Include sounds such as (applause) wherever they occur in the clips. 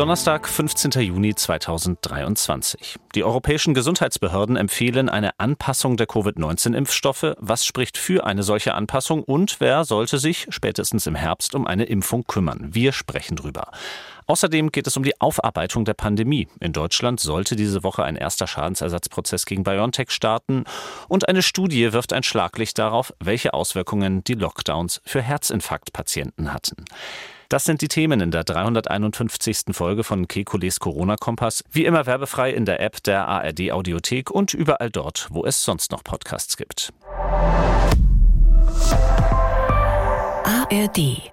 Donnerstag, 15. Juni 2023. Die europäischen Gesundheitsbehörden empfehlen eine Anpassung der Covid-19-Impfstoffe. Was spricht für eine solche Anpassung und wer sollte sich spätestens im Herbst um eine Impfung kümmern? Wir sprechen drüber. Außerdem geht es um die Aufarbeitung der Pandemie. In Deutschland sollte diese Woche ein erster Schadensersatzprozess gegen BioNTech starten. Und eine Studie wirft ein Schlaglicht darauf, welche Auswirkungen die Lockdowns für Herzinfarktpatienten hatten. Das sind die Themen in der 351. Folge von Kekules Corona-Kompass. Wie immer werbefrei in der App der ARD Audiothek und überall dort, wo es sonst noch Podcasts gibt. ARD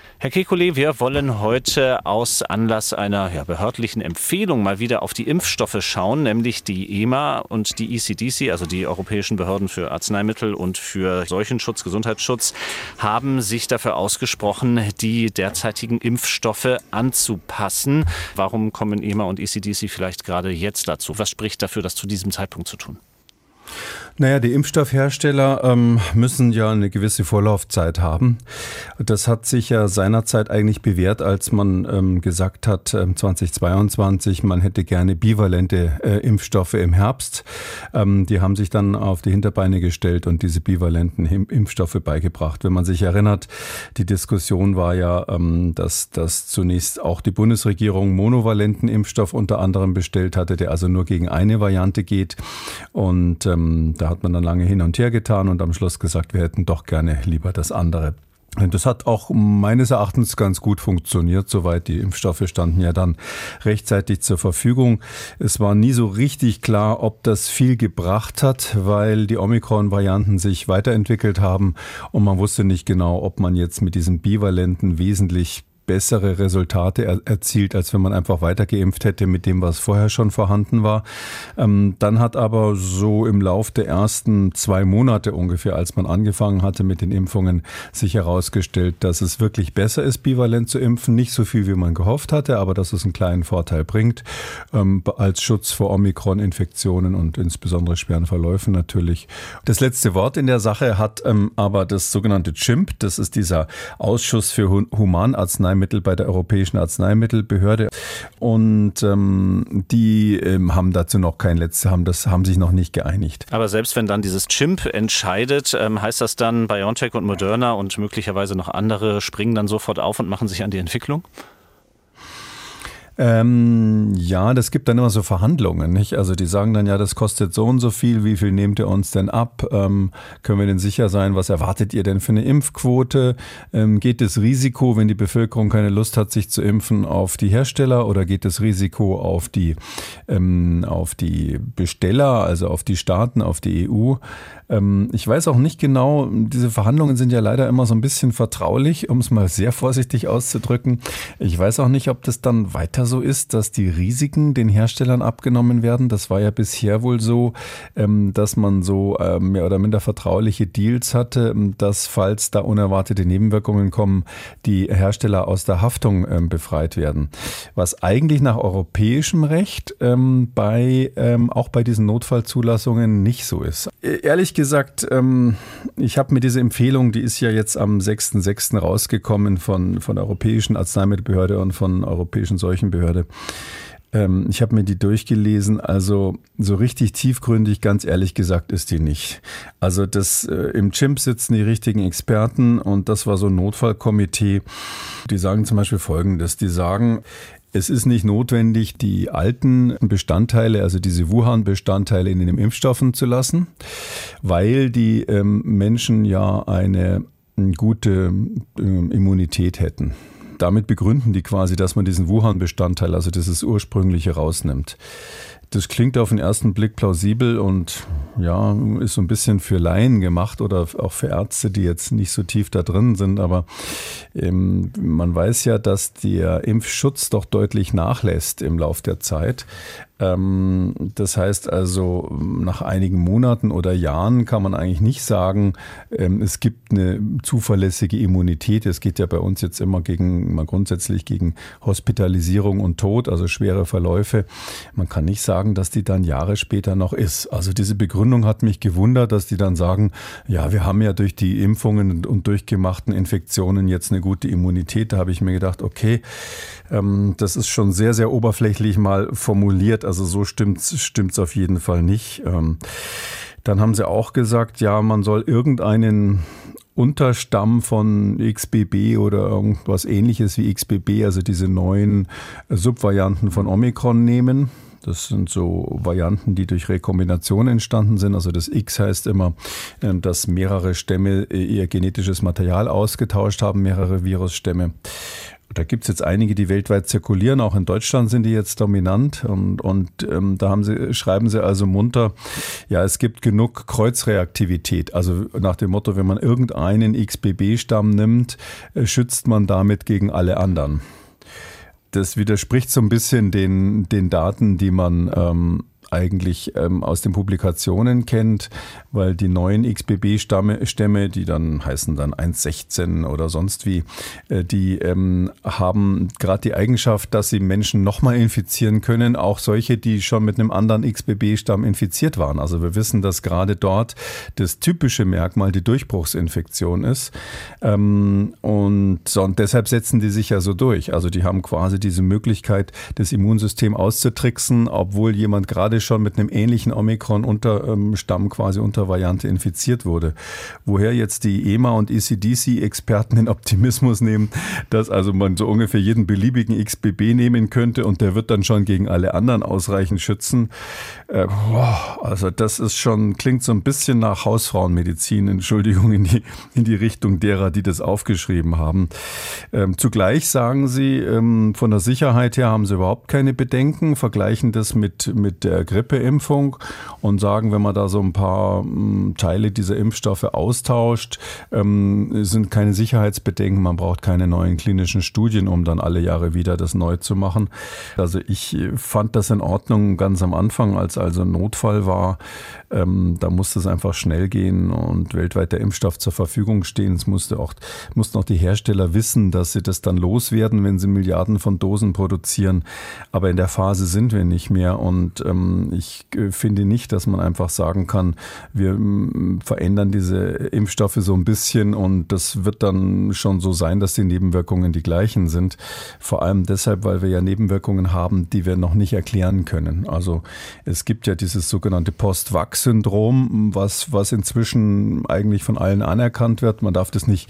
Herr Kekulé, wir wollen heute aus Anlass einer ja, behördlichen Empfehlung mal wieder auf die Impfstoffe schauen, nämlich die EMA und die ECDC, also die Europäischen Behörden für Arzneimittel und für Seuchenschutz, Gesundheitsschutz, haben sich dafür ausgesprochen, die derzeitigen Impfstoffe anzupassen. Warum kommen EMA und ECDC vielleicht gerade jetzt dazu? Was spricht dafür, das zu diesem Zeitpunkt zu tun? Naja, die Impfstoffhersteller ähm, müssen ja eine gewisse Vorlaufzeit haben. Das hat sich ja seinerzeit eigentlich bewährt, als man ähm, gesagt hat, äh, 2022, man hätte gerne bivalente äh, Impfstoffe im Herbst. Ähm, die haben sich dann auf die Hinterbeine gestellt und diese bivalenten Impfstoffe beigebracht. Wenn man sich erinnert, die Diskussion war ja, ähm, dass, dass zunächst auch die Bundesregierung monovalenten Impfstoff unter anderem bestellt hatte, der also nur gegen eine Variante geht. Und ähm, da hat man dann lange hin und her getan und am Schluss gesagt, wir hätten doch gerne lieber das andere. Das hat auch meines Erachtens ganz gut funktioniert, soweit die Impfstoffe standen ja dann rechtzeitig zur Verfügung. Es war nie so richtig klar, ob das viel gebracht hat, weil die Omikron-Varianten sich weiterentwickelt haben und man wusste nicht genau, ob man jetzt mit diesem Bivalenten wesentlich bessere Resultate er erzielt, als wenn man einfach weiter geimpft hätte mit dem, was vorher schon vorhanden war. Ähm, dann hat aber so im Lauf der ersten zwei Monate ungefähr, als man angefangen hatte mit den Impfungen, sich herausgestellt, dass es wirklich besser ist, bivalent zu impfen. Nicht so viel, wie man gehofft hatte, aber dass es einen kleinen Vorteil bringt. Ähm, als Schutz vor Omikron-Infektionen und insbesondere schweren Verläufen natürlich. Das letzte Wort in der Sache hat ähm, aber das sogenannte CHIMP. Das ist dieser Ausschuss für Humanarzneimittel Arzneimittel bei der Europäischen Arzneimittelbehörde. Und ähm, die ähm, haben dazu noch kein letztes, haben das haben sich noch nicht geeinigt. Aber selbst wenn dann dieses Chimp entscheidet, ähm, heißt das dann BioNTech und Moderna und möglicherweise noch andere springen dann sofort auf und machen sich an die Entwicklung? Ähm, ja, das gibt dann immer so Verhandlungen, nicht? Also die sagen dann ja, das kostet so und so viel, wie viel nehmt ihr uns denn ab? Ähm, können wir denn sicher sein? Was erwartet ihr denn für eine Impfquote? Ähm, geht das Risiko, wenn die Bevölkerung keine Lust hat, sich zu impfen, auf die Hersteller oder geht das Risiko auf die, ähm, auf die Besteller, also auf die Staaten, auf die EU? Ähm, ich weiß auch nicht genau, diese Verhandlungen sind ja leider immer so ein bisschen vertraulich, um es mal sehr vorsichtig auszudrücken. Ich weiß auch nicht, ob das dann weiter so ist, dass die Risiken den Herstellern abgenommen werden. Das war ja bisher wohl so, ähm, dass man so ähm, mehr oder minder vertrauliche Deals hatte, dass falls da unerwartete Nebenwirkungen kommen, die Hersteller aus der Haftung befreit werden. Was eigentlich nach europäischem Recht bei, auch bei diesen Notfallzulassungen nicht so ist. E-, ehrlich gesagt, gesagt, ähm, ich habe mir diese Empfehlung, die ist ja jetzt am 6.6. rausgekommen von, von der Europäischen Arzneimittelbehörde und von der Europäischen Seuchenbehörde. Ähm, ich habe mir die durchgelesen, also so richtig tiefgründig, ganz ehrlich gesagt, ist die nicht. Also das äh, im Chimp sitzen die richtigen Experten und das war so ein Notfallkomitee. Die sagen zum Beispiel Folgendes: Die sagen, es ist nicht notwendig, die alten Bestandteile, also diese Wuhan-Bestandteile in den Impfstoffen zu lassen, weil die ähm, Menschen ja eine gute ähm, Immunität hätten. Damit begründen die quasi, dass man diesen Wuhan-Bestandteil, also dieses ursprüngliche, rausnimmt. Das klingt auf den ersten Blick plausibel und ja, ist so ein bisschen für Laien gemacht oder auch für Ärzte, die jetzt nicht so tief da drin sind. Aber ähm, man weiß ja, dass der Impfschutz doch deutlich nachlässt im Lauf der Zeit. Ähm, das heißt also, nach einigen Monaten oder Jahren kann man eigentlich nicht sagen, ähm, es gibt eine zuverlässige Immunität. Es geht ja bei uns jetzt immer gegen, mal grundsätzlich gegen Hospitalisierung und Tod, also schwere Verläufe. Man kann nicht sagen, dass die dann Jahre später noch ist. Also diese Begründung hat mich gewundert, dass die dann sagen, ja, wir haben ja durch die Impfungen und durchgemachten Infektionen jetzt eine gute Immunität. Da habe ich mir gedacht, okay, ähm, das ist schon sehr, sehr oberflächlich mal formuliert. Also so stimmt es auf jeden Fall nicht. Ähm, dann haben sie auch gesagt, ja, man soll irgendeinen Unterstamm von XBB oder irgendwas ähnliches wie XBB, also diese neuen Subvarianten von Omikron nehmen. Das sind so Varianten, die durch Rekombination entstanden sind. Also das X heißt immer, ähm, dass mehrere Stämme ihr genetisches Material ausgetauscht haben, mehrere Virusstämme da gibt es jetzt einige, die weltweit zirkulieren. Auch in Deutschland sind die jetzt dominant. Und, und ähm, da haben sie, schreiben sie also munter, ja, es gibt genug Kreuzreaktivität. Also nach dem Motto, wenn man irgendeinen XBB-Stamm nimmt, äh, schützt man damit gegen alle anderen. Das widerspricht so ein bisschen den, den Daten, die man ähm, eigentlich ähm, aus den Publikationen kennt, weil die neuen XBB-Stämme, die dann heißen dann 1.16 oder sonst wie, äh, die ähm, haben gerade die Eigenschaft, dass sie Menschen nochmal infizieren können, auch solche, die schon mit einem anderen XBB-Stamm infiziert waren. Also wir wissen, dass gerade dort das typische Merkmal die Durchbruchsinfektion ist. Ähm, und, und deshalb setzen die sich ja so durch. Also die haben quasi diese Möglichkeit, das Immunsystem auszutricksen, obwohl jemand gerade schon mit einem ähnlichen Omikron-Stamm quasi unter Variante infiziert wurde. Woher jetzt die EMA und ECDC-Experten den Optimismus nehmen, dass also man so ungefähr jeden beliebigen XBB nehmen könnte und der wird dann schon gegen alle anderen ausreichend schützen. Äh, also das ist schon, klingt so ein bisschen nach Hausfrauenmedizin, Entschuldigung, in die, in die Richtung derer, die das aufgeschrieben haben. Ähm, zugleich sagen sie, ähm, von der Sicherheit her haben sie überhaupt keine Bedenken, vergleichen das mit, mit der Grippeimpfung und sagen, wenn man da so ein paar ähm, Teile dieser Impfstoffe austauscht, ähm, sind keine Sicherheitsbedenken. Man braucht keine neuen klinischen Studien, um dann alle Jahre wieder das neu zu machen. Also ich fand das in Ordnung ganz am Anfang, als also ein Notfall war. Ähm, da musste es einfach schnell gehen und weltweit der Impfstoff zur Verfügung stehen. Es musste auch, mussten auch die Hersteller wissen, dass sie das dann loswerden, wenn sie Milliarden von Dosen produzieren. Aber in der Phase sind wir nicht mehr und ähm, ich äh, finde nicht, dass man einfach sagen kann, wir verändern diese Impfstoffe so ein bisschen und das wird dann schon so sein, dass die Nebenwirkungen die gleichen sind. Vor allem deshalb, weil wir ja Nebenwirkungen haben, die wir noch nicht erklären können. Also es gibt ja dieses sogenannte Post-Vax-Syndrom, was, was inzwischen eigentlich von allen anerkannt wird. Man darf das nicht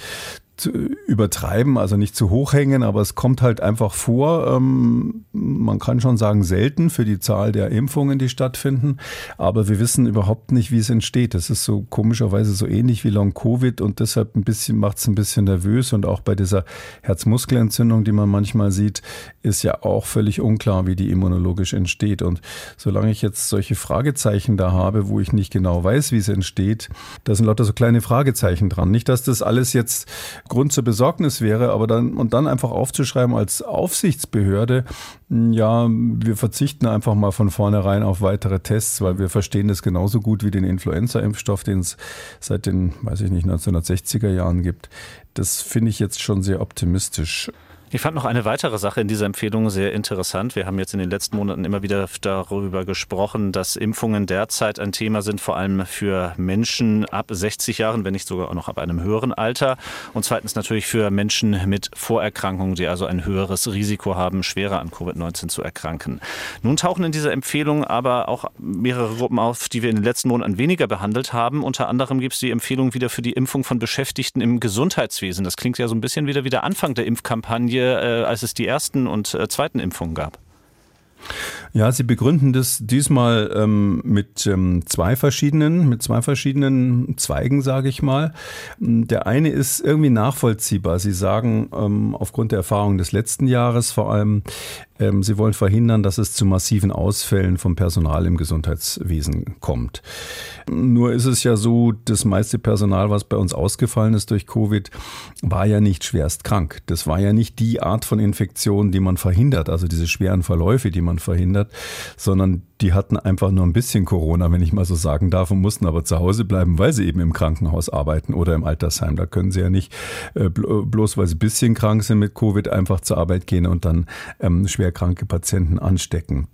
übertreiben, also nicht zu hoch hängen, aber es kommt halt einfach vor. Ähm, man kann schon sagen, selten für die Zahl der Impfungen, die stattfinden, aber wir wissen überhaupt nicht, wie es entsteht. Das ist so komischerweise so ähnlich wie Long Covid und deshalb ein bisschen macht es ein bisschen nervös und auch bei dieser Herzmuskelentzündung, die man manchmal sieht, ist ja auch völlig unklar, wie die immunologisch entsteht. Und solange ich jetzt solche Fragezeichen da habe, wo ich nicht genau weiß, wie es entsteht, da sind lauter so kleine Fragezeichen dran. Nicht, dass das alles jetzt Grund zur Besorgnis wäre, aber dann und dann einfach aufzuschreiben als Aufsichtsbehörde, hm, ja, wir verzichten einfach mal von vornherein auf weitere Tests, weil wir verstehen das genauso gut wie den Influenza-Impfstoff, den es seit den, weiß ich nicht, 1960er Jahren gibt. Das finde ich jetzt schon sehr optimistisch. Ich fand noch eine weitere Sache in dieser Empfehlung sehr interessant. Wir haben jetzt in den letzten Monaten immer wieder darüber gesprochen, dass Impfungen derzeit ein Thema sind, vor allem für Menschen ab 60 Jahren, wenn nicht sogar auch noch ab einem höheren Alter. Und zweitens natürlich für Menschen mit Vorerkrankungen, die also ein höheres Risiko haben, schwerer an Covid-19 zu erkranken. Nun tauchen in dieser Empfehlung aber auch mehrere Gruppen auf, die wir in den letzten Monaten weniger behandelt haben. Unter anderem gibt es die Empfehlung wieder für die Impfung von Beschäftigten im Gesundheitswesen. Das klingt ja so ein bisschen wieder wie der Anfang der Impfkampagne äh, als es die ersten und äh, zweiten Impfungen gab? Ja, Sie begründen das diesmal ähm, mit ähm, zwei verschiedenen, mit zwei verschiedenen Zweigen, sage ich mal. Der eine ist irgendwie nachvollziehbar. Sie sagen ähm, aufgrund der Erfahrung des letzten Jahres vor allem, Ähm, sie wollen verhindern, dass es zu massiven Ausfällen vom Personal im Gesundheitswesen kommt. Nur ist es ja so, das meiste Personal, was bei uns ausgefallen ist durch Covid, war ja nicht schwerst krank. Das war ja nicht die Art von Infektion, die man verhindert, also diese schweren Verläufe, die man verhindert, sondern die hatten einfach nur ein bisschen Corona, wenn ich mal so sagen darf, und mussten aber zu Hause bleiben, weil sie eben im Krankenhaus arbeiten oder im Altersheim. Da können sie ja nicht äh, bloß, weil sie ein bisschen krank sind mit Covid, einfach zur Arbeit gehen und dann ähm, schwer kranke Patienten anstecken.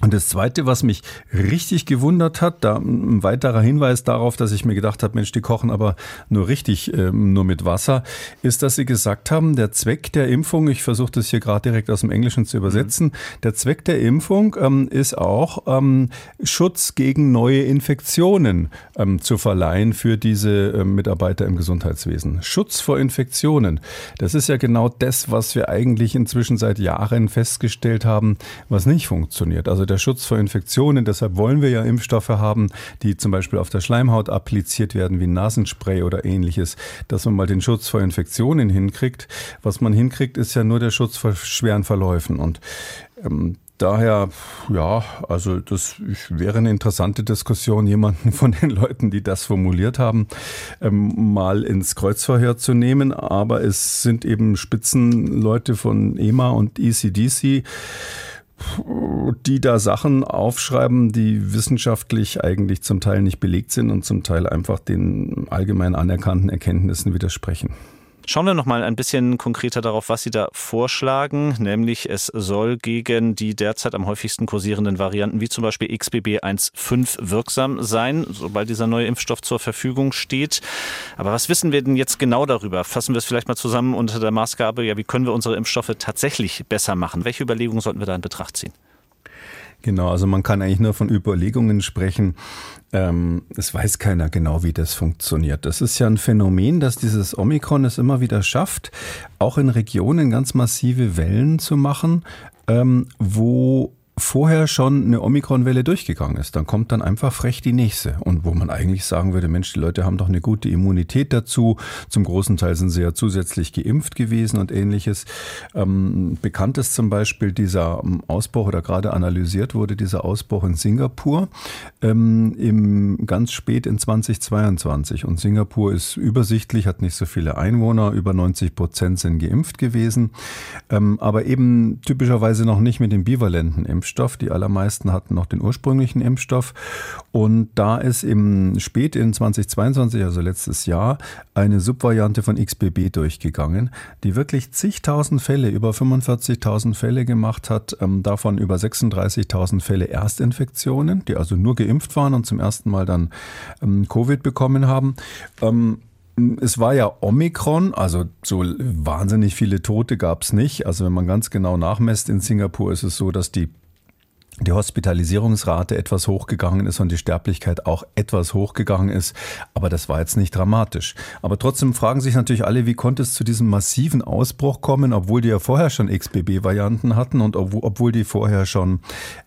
Und das Zweite, was mich richtig gewundert hat, da ein weiterer Hinweis darauf, dass ich mir gedacht habe, Mensch, die kochen aber nur richtig, ähm, nur mit Wasser, ist, dass sie gesagt haben, der Zweck der Impfung, ich versuche das hier gerade direkt aus dem Englischen zu übersetzen, mhm. der Zweck der Impfung ähm, ist auch ähm, Schutz gegen neue Infektionen ähm, zu verleihen für diese ähm, Mitarbeiter im Gesundheitswesen. Schutz vor Infektionen, das ist ja genau das, was wir eigentlich inzwischen seit Jahren festgestellt haben, was nicht funktioniert. Also der Schutz vor Infektionen. Deshalb wollen wir ja Impfstoffe haben, die zum Beispiel auf der Schleimhaut appliziert werden, wie Nasenspray oder ähnliches, dass man mal den Schutz vor Infektionen hinkriegt. Was man hinkriegt, ist ja nur der Schutz vor schweren Verläufen. Und ähm, Daher, ja, also das wäre eine interessante Diskussion, jemanden von den Leuten, die das formuliert haben, ähm, mal ins Kreuzverhör zu nehmen. Aber es sind eben Spitzenleute von EMA und ECDC die da Sachen aufschreiben, die wissenschaftlich eigentlich zum Teil nicht belegt sind und zum Teil einfach den allgemein anerkannten Erkenntnissen widersprechen. Schauen wir noch mal ein bisschen konkreter darauf, was Sie da vorschlagen, nämlich es soll gegen die derzeit am häufigsten kursierenden Varianten wie zum Beispiel XBB 1.5 wirksam sein, sobald dieser neue Impfstoff zur Verfügung steht. Aber was wissen wir denn jetzt genau darüber? Fassen wir es vielleicht mal zusammen unter der Maßgabe, ja, wie können wir unsere Impfstoffe tatsächlich besser machen? Welche Überlegungen sollten wir da in Betracht ziehen? Genau, also man kann eigentlich nur von Überlegungen sprechen. Ähm, es weiß keiner genau, wie das funktioniert. Das ist ja ein Phänomen, dass dieses Omikron es immer wieder schafft, auch in Regionen ganz massive Wellen zu machen, ähm, wo vorher schon eine Omikron-Welle durchgegangen ist, dann kommt dann einfach frech die nächste. Und wo man eigentlich sagen würde, Mensch, die Leute haben doch eine gute Immunität dazu. Zum großen Teil sind sie ja zusätzlich geimpft gewesen und ähnliches. Ähm, bekannt ist zum Beispiel dieser ähm, Ausbruch oder gerade analysiert wurde dieser Ausbruch in Singapur ähm, im, ganz spät in 2022. Und Singapur ist übersichtlich, hat nicht so viele Einwohner, über 90 Prozent sind geimpft gewesen, aber eben typischerweise noch nicht mit dem bivalenten Impfstoff. Impfstoff. Die allermeisten hatten noch den ursprünglichen Impfstoff. Und da ist im spät in 2022, also letztes Jahr, eine Subvariante von XBB durchgegangen, die wirklich zigtausend Fälle, über 45.000 Fälle gemacht hat, ähm, davon über 36.000 Fälle Erstinfektionen, die also nur geimpft waren und zum ersten Mal dann ähm, Covid bekommen haben. Ähm, es war ja Omikron, also so wahnsinnig viele Tote gab es nicht. Also wenn man ganz genau nachmesst in Singapur, ist es so, dass die die Hospitalisierungsrate etwas hochgegangen ist und die Sterblichkeit auch etwas hochgegangen ist. Aber das war jetzt nicht dramatisch. Aber trotzdem fragen sich natürlich alle, wie konnte es zu diesem massiven Ausbruch kommen, obwohl die ja vorher schon XBB-Varianten hatten und obwohl die vorher schon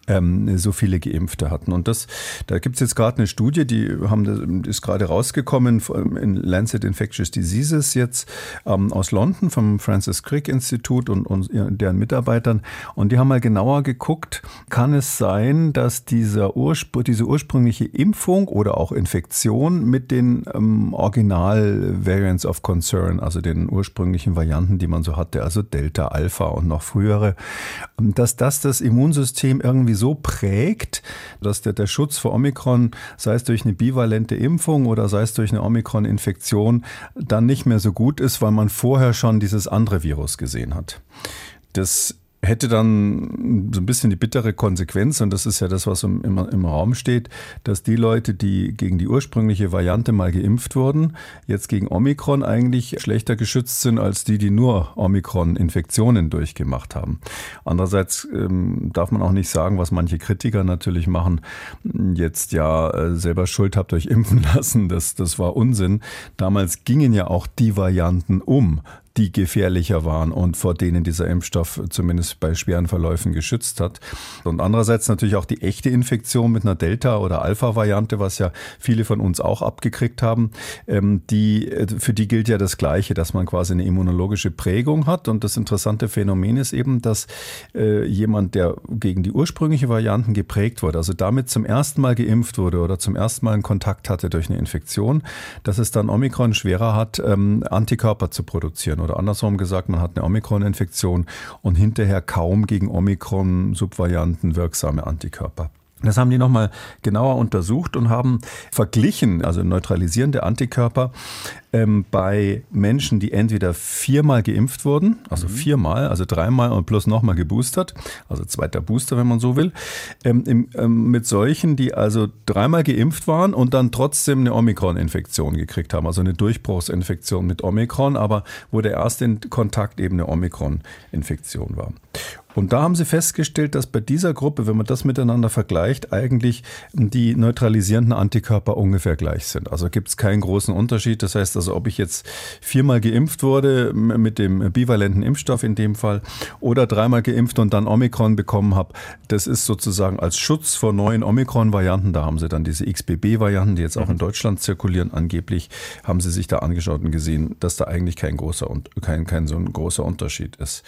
ähm, so viele Geimpfte hatten. Und das, da gibt es jetzt gerade eine Studie, die haben, ist gerade rausgekommen in Lancet Infectious Diseases jetzt ähm, aus London vom Francis Crick Institut und, und deren Mitarbeitern. Und die haben mal genauer geguckt, kann es sein, dass dieser Urspr diese ursprüngliche Impfung oder auch Infektion mit den ähm, Original-Variants of Concern, also den ursprünglichen Varianten, die man so hatte, also Delta, Alpha und noch frühere, dass das das Immunsystem irgendwie so prägt, dass der, der Schutz vor Omikron, sei es durch eine bivalente Impfung oder sei es durch eine Omikron-Infektion, dann nicht mehr so gut ist, weil man vorher schon dieses andere Virus gesehen hat. Das hätte dann so ein bisschen die bittere Konsequenz, und das ist ja das, was im, im, Raum steht, dass die Leute, die gegen die ursprüngliche Variante mal geimpft wurden, jetzt gegen Omikron eigentlich schlechter geschützt sind als die, die nur Omikron-Infektionen durchgemacht haben. Andererseits ähm, darf man auch nicht sagen, was manche Kritiker natürlich machen, jetzt ja äh, selber Schuld habt euch impfen (laughs) lassen, das, das war Unsinn. Damals gingen ja auch die Varianten um die gefährlicher waren und vor denen dieser Impfstoff zumindest bei schweren Verläufen geschützt hat. Und andererseits natürlich auch die echte Infektion mit einer Delta- oder Alpha-Variante, was ja viele von uns auch abgekriegt haben. Ähm, die, für die gilt ja das Gleiche, dass man quasi eine immunologische Prägung hat. Und das interessante Phänomen ist eben, dass äh, jemand, der gegen die ursprüngliche Varianten geprägt wurde, also damit zum ersten Mal geimpft wurde oder zum ersten Mal einen Kontakt hatte durch eine Infektion, dass es dann Omikron schwerer hat, ähm, Antikörper zu produzieren. Oder andersrum gesagt, man hat eine Omikron-Infektion und hinterher kaum gegen Omikron-Subvarianten wirksame Antikörper. Das haben die nochmal genauer untersucht und haben verglichen, also neutralisierende Antikörper ähm, bei Menschen, die entweder viermal geimpft wurden, also mhm. viermal, also dreimal und plus nochmal geboostert, also zweiter Booster, wenn man so will, ähm, im, ähm, mit solchen, die also dreimal geimpft waren und dann trotzdem eine Omikron-Infektion gekriegt haben, also eine Durchbruchsinfektion mit Omikron, aber wo der erste Kontakt eben eine Omikron-Infektion war. Und da haben sie festgestellt, dass bei dieser Gruppe, wenn man das miteinander vergleicht, eigentlich die neutralisierenden Antikörper ungefähr gleich sind. Also gibt es keinen großen Unterschied. Das heißt also, ob ich jetzt viermal geimpft wurde mit dem bivalenten Impfstoff in dem Fall oder dreimal geimpft und dann Omikron bekommen habe, das ist sozusagen als Schutz vor neuen Omikron-Varianten. Da haben sie dann diese XBB-Varianten, die jetzt auch in mhm. Deutschland zirkulieren, angeblich, haben sie sich da angeschaut und gesehen, dass da eigentlich kein großer, kein, kein so ein großer Unterschied ist.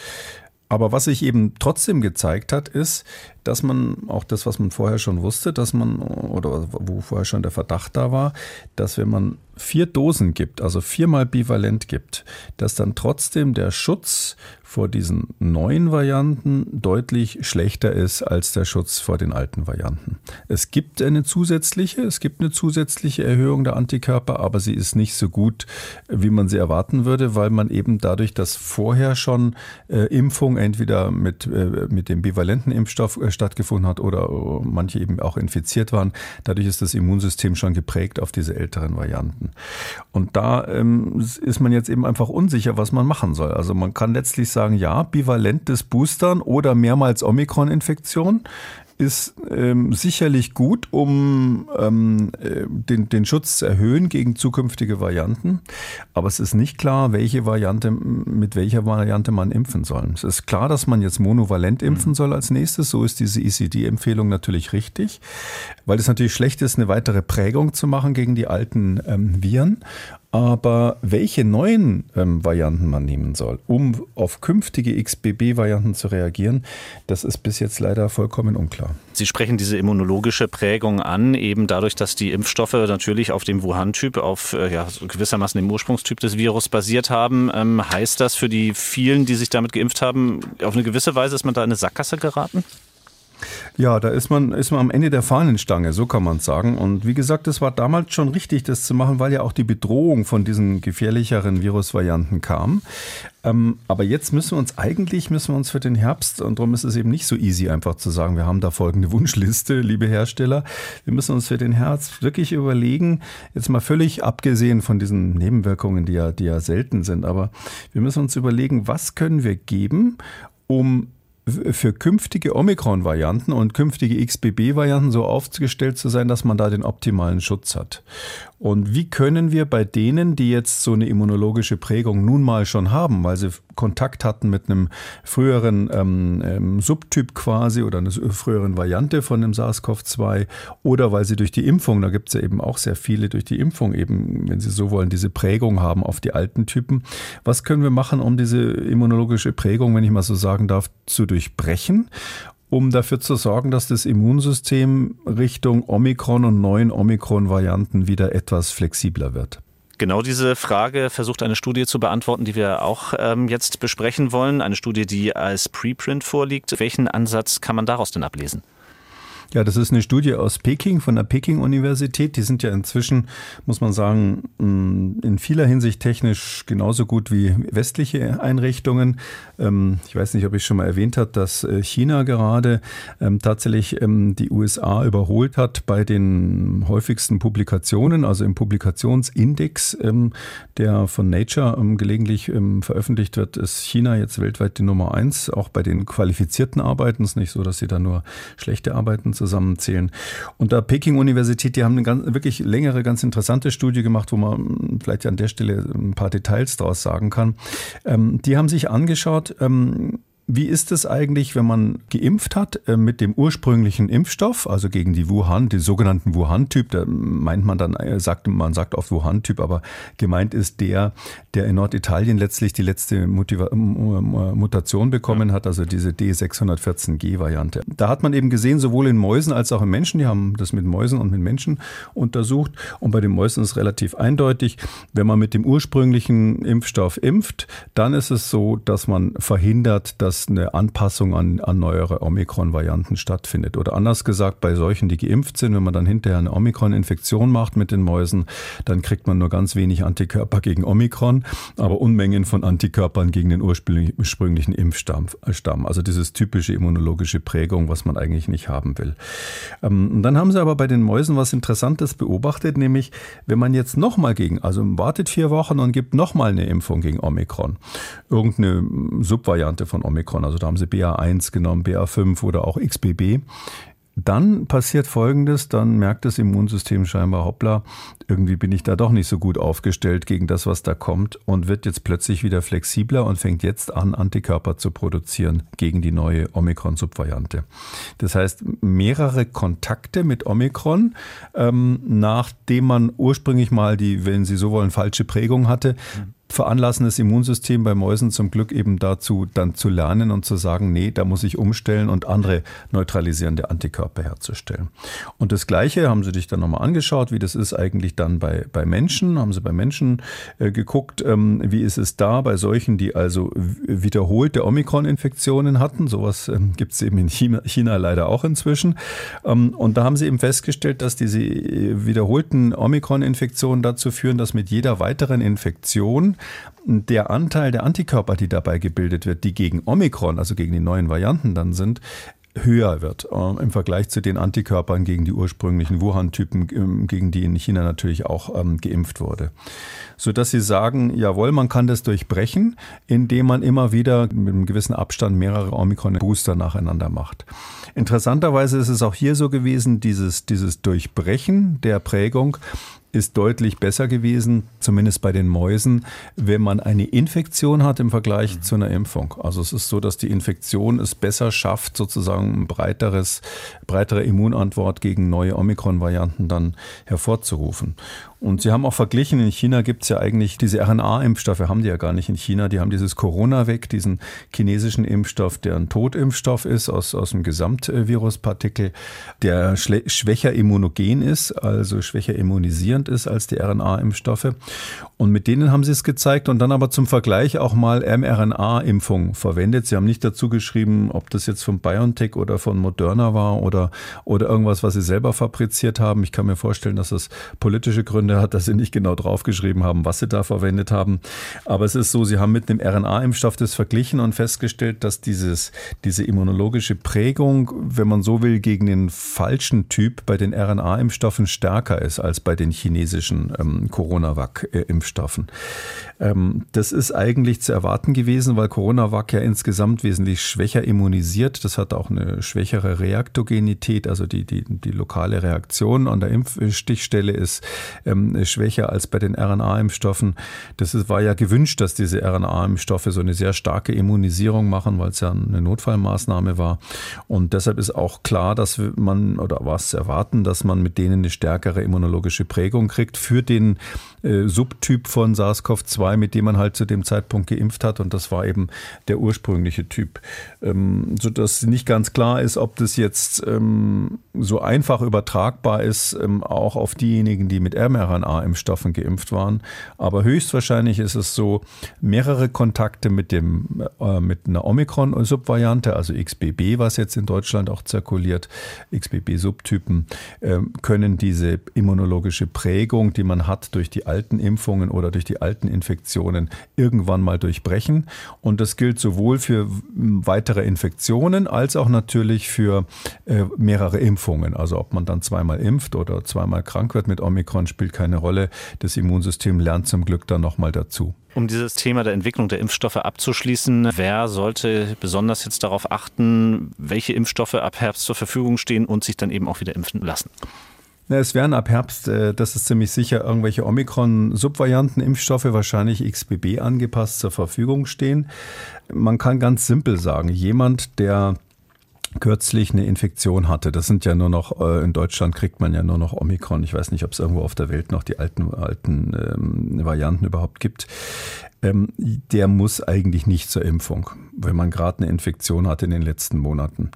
Aber was sich eben trotzdem gezeigt hat, ist, dass man auch das, was man vorher schon wusste, dass man, oder wo vorher schon der Verdacht da war, dass wenn man vier Dosen gibt, also viermal bivalent gibt, dass dann trotzdem der Schutz vor diesen neuen Varianten deutlich schlechter ist als der Schutz vor den alten Varianten. Es gibt eine zusätzliche, es gibt eine zusätzliche Erhöhung der Antikörper, aber sie ist nicht so gut, wie man sie erwarten würde, weil man eben dadurch, dass vorher schon äh, Impfung entweder mit, äh, mit dem bivalenten Impfstoff äh, stattgefunden hat oder äh, manche eben auch infiziert waren, dadurch ist das Immunsystem schon geprägt auf diese älteren Varianten. Und da ähm, ist man jetzt eben einfach unsicher, was man machen soll. Also man kann letztlich sagen, ja, bivalentes Boostern oder mehrmals Omikron-Infektion ist ähm, sicherlich gut, um ähm, äh, den, den Schutz zu erhöhen gegen zukünftige Varianten. Aber es ist nicht klar, welche Variante, mit welcher Variante man impfen soll. Es ist klar, dass man jetzt monovalent impfen mhm. soll als nächstes. So ist diese ECD-Empfehlung natürlich richtig, weil es natürlich schlecht ist, eine weitere Prägung zu machen gegen die alten ähm, Viren. Aber welche neuen ähm, Varianten man nehmen soll, um auf künftige XBB-Varianten zu reagieren, das ist bis jetzt leider vollkommen unklar. Sie sprechen diese immunologische Prägung an, eben dadurch, dass die Impfstoffe natürlich auf dem Wuhan-Typ, auf äh, ja, gewissermaßen dem Ursprungstyp des Virus basiert haben. Ähm, heißt das für die vielen, die sich damit geimpft haben, auf eine gewisse Weise ist man da in eine Sackgasse geraten? Ja, da ist man, ist man am Ende der Fahnenstange, so kann man sagen. Und wie gesagt, es war damals schon richtig, das zu machen, weil ja auch die Bedrohung von diesen gefährlicheren Virusvarianten kam. Ähm, aber jetzt müssen wir uns eigentlich, müssen wir uns für den Herbst, und darum ist es eben nicht so easy, einfach zu sagen, wir haben da folgende (laughs) Wunschliste, liebe Hersteller. Wir müssen uns für den Herbst wirklich überlegen, jetzt mal völlig abgesehen von diesen Nebenwirkungen, die ja, die ja selten sind, aber wir müssen uns überlegen, was können wir geben, um für künftige Omikron-Varianten und künftige XBB-Varianten so aufgestellt zu sein, dass man da den optimalen Schutz hat. Und wie können wir bei denen, die jetzt so eine immunologische Prägung nun mal schon haben, weil sie Kontakt hatten mit einem früheren ähm, ähm, Subtyp quasi oder einer früheren Variante von dem SARS-CoV-2 oder weil sie durch die Impfung, da gibt es ja eben auch sehr viele durch die Impfung eben, wenn Sie so wollen, diese Prägung haben auf die alten Typen. Was können wir machen, um diese immunologische Prägung, wenn ich mal so sagen darf, zu durchbrechen? Um dafür zu sorgen, dass das Immunsystem Richtung Omikron und neuen Omikron-Varianten wieder etwas flexibler wird. Genau diese Frage versucht eine Studie zu beantworten, die wir auch ähm, jetzt besprechen wollen. Eine Studie, die als Preprint vorliegt. Welchen Ansatz kann man daraus denn ablesen? Ja, das ist eine Studie aus Peking, von der Peking-Universität. Die sind ja inzwischen, muss man sagen, mm, in vieler Hinsicht technisch genauso gut wie westliche Einrichtungen. Ähm, ich weiß nicht, ob ich schon mal erwähnt habe, dass äh, China gerade ähm, tatsächlich ähm, die USA überholt hat bei den häufigsten Publikationen, also im Publikationsindex, der von Nature gelegentlich veröffentlicht wird, ist China jetzt weltweit die Nummer eins, auch bei den qualifizierten Arbeiten. Es ist nicht so, dass sie da nur schlechte Arbeiten zusammenzählen. Und da Peking-Universität, die haben eine ganz, wirklich längere, ganz interessante Studie gemacht, wo man vielleicht an der Stelle ein paar Details draus sagen kann. Ähm, die haben sich angeschaut, ähm, wie ist es eigentlich, wenn man geimpft hat äh, mit dem ursprünglichen Impfstoff, also gegen die Wuhan, den sogenannten Wuhan-Typ? Da meint man dann, äh, sagt, man sagt oft Wuhan-Typ, aber gemeint ist der, der in Norditalien letztlich die letzte Motiva Mutation bekommen ja. hat, also diese D614G-Variante. Da hat man eben gesehen, sowohl in Mäusen als auch in Menschen, die haben das mit Mäusen und mit Menschen untersucht. Und bei den Mäusen ist es relativ eindeutig, wenn man mit dem ursprünglichen Impfstoff impft, dann ist es so, dass man verhindert, dass dass eine Anpassung an, an neuere Omikron-Varianten stattfindet. Oder anders gesagt, bei solchen, die geimpft sind, wenn man dann hinterher eine Omikron-Infektion macht mit den Mäusen, dann kriegt man nur ganz wenig Antikörper gegen Omikron, aber Unmengen von Antikörpern gegen den ursprünglichen Impfstamm. Also dieses typische immunologische Prägung, was man eigentlich nicht haben will. Ähm, und dann haben sie aber bei den Mäusen was Interessantes beobachtet, nämlich wenn man jetzt nochmal gegen, also wartet vier Wochen und gibt nochmal eine Impfung gegen Omikron, irgendeine Subvariante von Omikron, Omikron. Also da haben sie BA1 genommen, BA5 oder auch XBB. Dann passiert Folgendes, dann merkt das Immunsystem scheinbar, hoppla, irgendwie bin ich da doch nicht so gut aufgestellt gegen das, was da kommt und wird jetzt plötzlich wieder flexibler und fängt jetzt an, Antikörper zu produzieren gegen die neue Omikron-Subvariante. Das heißt, mehrere Kontakte mit Omikron, ähm, nachdem man ursprünglich mal die, wenn Sie so wollen, falsche Prägung hatte, mhm veranlassen das Immunsystem bei Mäusen zum Glück eben dazu, dann zu lernen und zu sagen, nee, da muss ich umstellen und andere neutralisierende Antikörper herzustellen. Und das Gleiche haben sie dich dann nochmal angeschaut, wie das ist eigentlich dann bei, bei Menschen, haben sie bei Menschen äh, geguckt, ähm, wie ist es da bei solchen, die also wiederholte Omikron-Infektionen hatten. Sowas ähm, gibt es eben in China, China, leider auch inzwischen. Ähm, und da haben sie eben festgestellt, dass diese äh, wiederholten Omikron-Infektionen dazu führen, dass mit jeder weiteren Infektion der Anteil der Antikörper, die dabei gebildet wird, die gegen Omikron, also gegen die neuen Varianten dann sind, höher wird äh, im Vergleich zu den Antikörpern gegen die ursprünglichen Wuhan-Typen, ähm, gegen die in China natürlich auch ähm, geimpft wurde. Sodass sie sagen, jawohl, man kann das durchbrechen, indem man immer wieder mit einem gewissen Abstand mehrere Omikron-Booster nacheinander macht. Interessanterweise ist es auch hier so gewesen, dieses, dieses Durchbrechen der Prägung ist deutlich besser gewesen, zumindest bei den Mäusen, wenn man eine Infektion hat im Vergleich mhm. zu einer Impfung. Also es ist so, dass die Infektion es besser schafft, sozusagen ein breiteres, breitere Immunantwort gegen neue Omikron-Varianten dann hervorzurufen. Und Sie haben auch verglichen, in China gibt es ja eigentlich diese RNA-Impfstoffe, haben die ja gar nicht in China. Die haben dieses Corona-Weg, diesen chinesischen Impfstoff, der ein Totimpfstoff ist aus, aus dem Gesamtviruspartikel, der schwächer immunogen ist, also schwächer immunisierend ist als die RNA-Impfstoffe. Und mit denen haben Sie es gezeigt und dann aber zum Vergleich auch mal mRNA-Impfung verwendet. Sie haben nicht dazu geschrieben, ob das jetzt von BioNTech oder von Moderna war oder, oder irgendwas, was Sie selber fabriziert haben. Ich kann mir vorstellen, dass das politische Gründe Gründe hat, dass sie nicht genau draufgeschrieben haben, was sie da verwendet haben. Aber es ist so, sie haben mit einem RNA-Impfstoff das verglichen und festgestellt, dass dieses, diese immunologische Prägung, wenn man so will, gegen den falschen Typ bei den RNA-Impfstoffen stärker ist als bei den chinesischen ähm, Coronavac-Impfstoffen. Ähm, das ist eigentlich zu erwarten gewesen, weil Coronavac ja insgesamt wesentlich schwächer immunisiert. Das hat auch eine schwächere Reaktogenität, also die, die, die lokale Reaktion an der Impfstichstelle ist ähm, ähm, schwächer als bei den RNA-Impfstoffen. Das war ja gewünscht, dass diese RNA-Impfstoffe so eine sehr starke Immunisierung machen, weil es ja eine Notfallmaßnahme war. Und deshalb ist auch klar, dass man oder was erwarten, dass man mit denen eine stärkere immunologische Prägung kriegt für den äh, Subtyp von SARS-CoV-2, mit dem man halt zu dem Zeitpunkt geimpft hat. Und das war eben der ursprüngliche Typ. Ähm, sodass nicht ganz klar ist, ob das jetzt ähm, so einfach übertragbar ist, ähm, auch auf diejenigen, die mit mRNA-Impfstoffen geimpft waren. Aber höchstwahrscheinlich ist es so, mehrere Kontakte mit, dem, äh, mit einer Omikron-Subvariante, also XBB, was jetzt in Deutschland auch zirkuliert, XBB-Subtypen, äh, können diese immunologische Prägung, die man hat durch die alten Impfungen oder durch die alten Infektionen irgendwann mal durchbrechen. Und das gilt sowohl für weitere Infektionen als auch natürlich für äh, mehrere Impfungen. Also ob man dann zweimal impft oder zweimal krank wird mit Omikron, spielt keine Rolle. Das Immunsystem lernt zum Glück dann nochmal dazu. Um dieses Thema der Entwicklung der Impfstoffe abzuschließen, wer sollte besonders jetzt darauf achten, welche Impfstoffe ab Herbst zur Verfügung stehen und sich dann eben auch wieder impfen lassen? Es werden ab Herbst, äh, das ist ziemlich sicher, irgendwelche Omikron-Subvarianten-Impfstoffe, wahrscheinlich XBB angepasst zur Verfügung stehen. Man kann ganz simpel sagen, jemand, der kürzlich eine Infektion hatte. Das sind ja nur noch, äh, in Deutschland kriegt man ja nur noch Omikron. Ich weiß nicht, ob es irgendwo auf der Welt noch die alten, alten ähm, Varianten überhaupt gibt ähm, der muss eigentlich nicht zur Impfung, wenn man gerade eine Infektion hat in den letzten Monaten.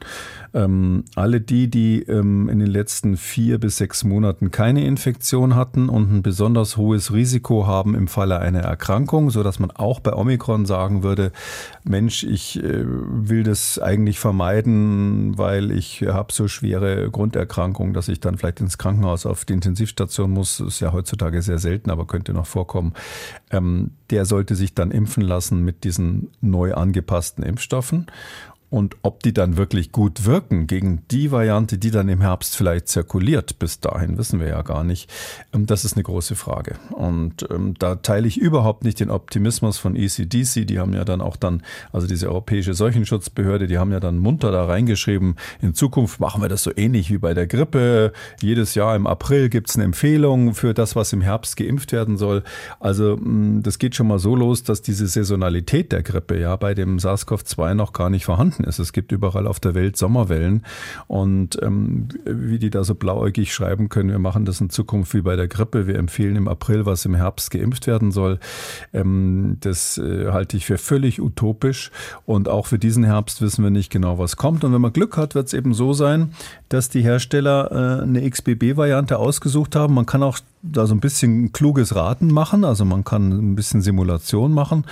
Ähm, alle die, die ähm, in den letzten vier bis sechs Monaten keine Infektion hatten und ein besonders hohes Risiko haben im Falle einer Erkrankung, so dass man auch bei Omikron sagen würde, Mensch, ich äh, will das eigentlich vermeiden, weil ich habe so schwere Grunderkrankungen, dass ich dann vielleicht ins Krankenhaus auf die Intensivstation muss. Ist ja heutzutage sehr selten, aber könnte noch vorkommen. Ähm, der sollte sich dann impfen lassen mit diesen neu angepassten Impfstoffen. Und ob die dann wirklich gut wirken gegen die Variante, die dann im Herbst vielleicht zirkuliert, bis dahin wissen wir ja gar nicht. Ähm, das ist eine große Frage. Und ähm, da teile ich überhaupt nicht den Optimismus von ECDC. Die haben ja dann auch dann, also diese Europäische Seuchenschutzbehörde, die haben ja dann munter da reingeschrieben, in Zukunft machen wir das so ähnlich wie bei der Grippe. Jedes Jahr im April gibt es eine Empfehlung für das, was im Herbst geimpft werden soll. Also mm, das geht schon mal so los, dass diese Saisonalität der Grippe ja bei dem SARS-CoV-2 noch gar nicht vorhanden ist. Es gibt überall auf der Welt Sommerwellen und ähm, wie die da so blauäugig schreiben können, wir machen das in Zukunft wie bei der Grippe. Wir empfehlen im April, was im Herbst geimpft werden soll. Ähm, das äh, halte ich für völlig utopisch und auch für diesen Herbst wissen wir nicht genau, was kommt. Und wenn man Glück hat, wird es eben so sein, dass die Hersteller äh, eine XBB-Variante ausgesucht haben. Man kann auch da so ein bisschen kluges Raten machen, also man kann ein bisschen Simulation machen,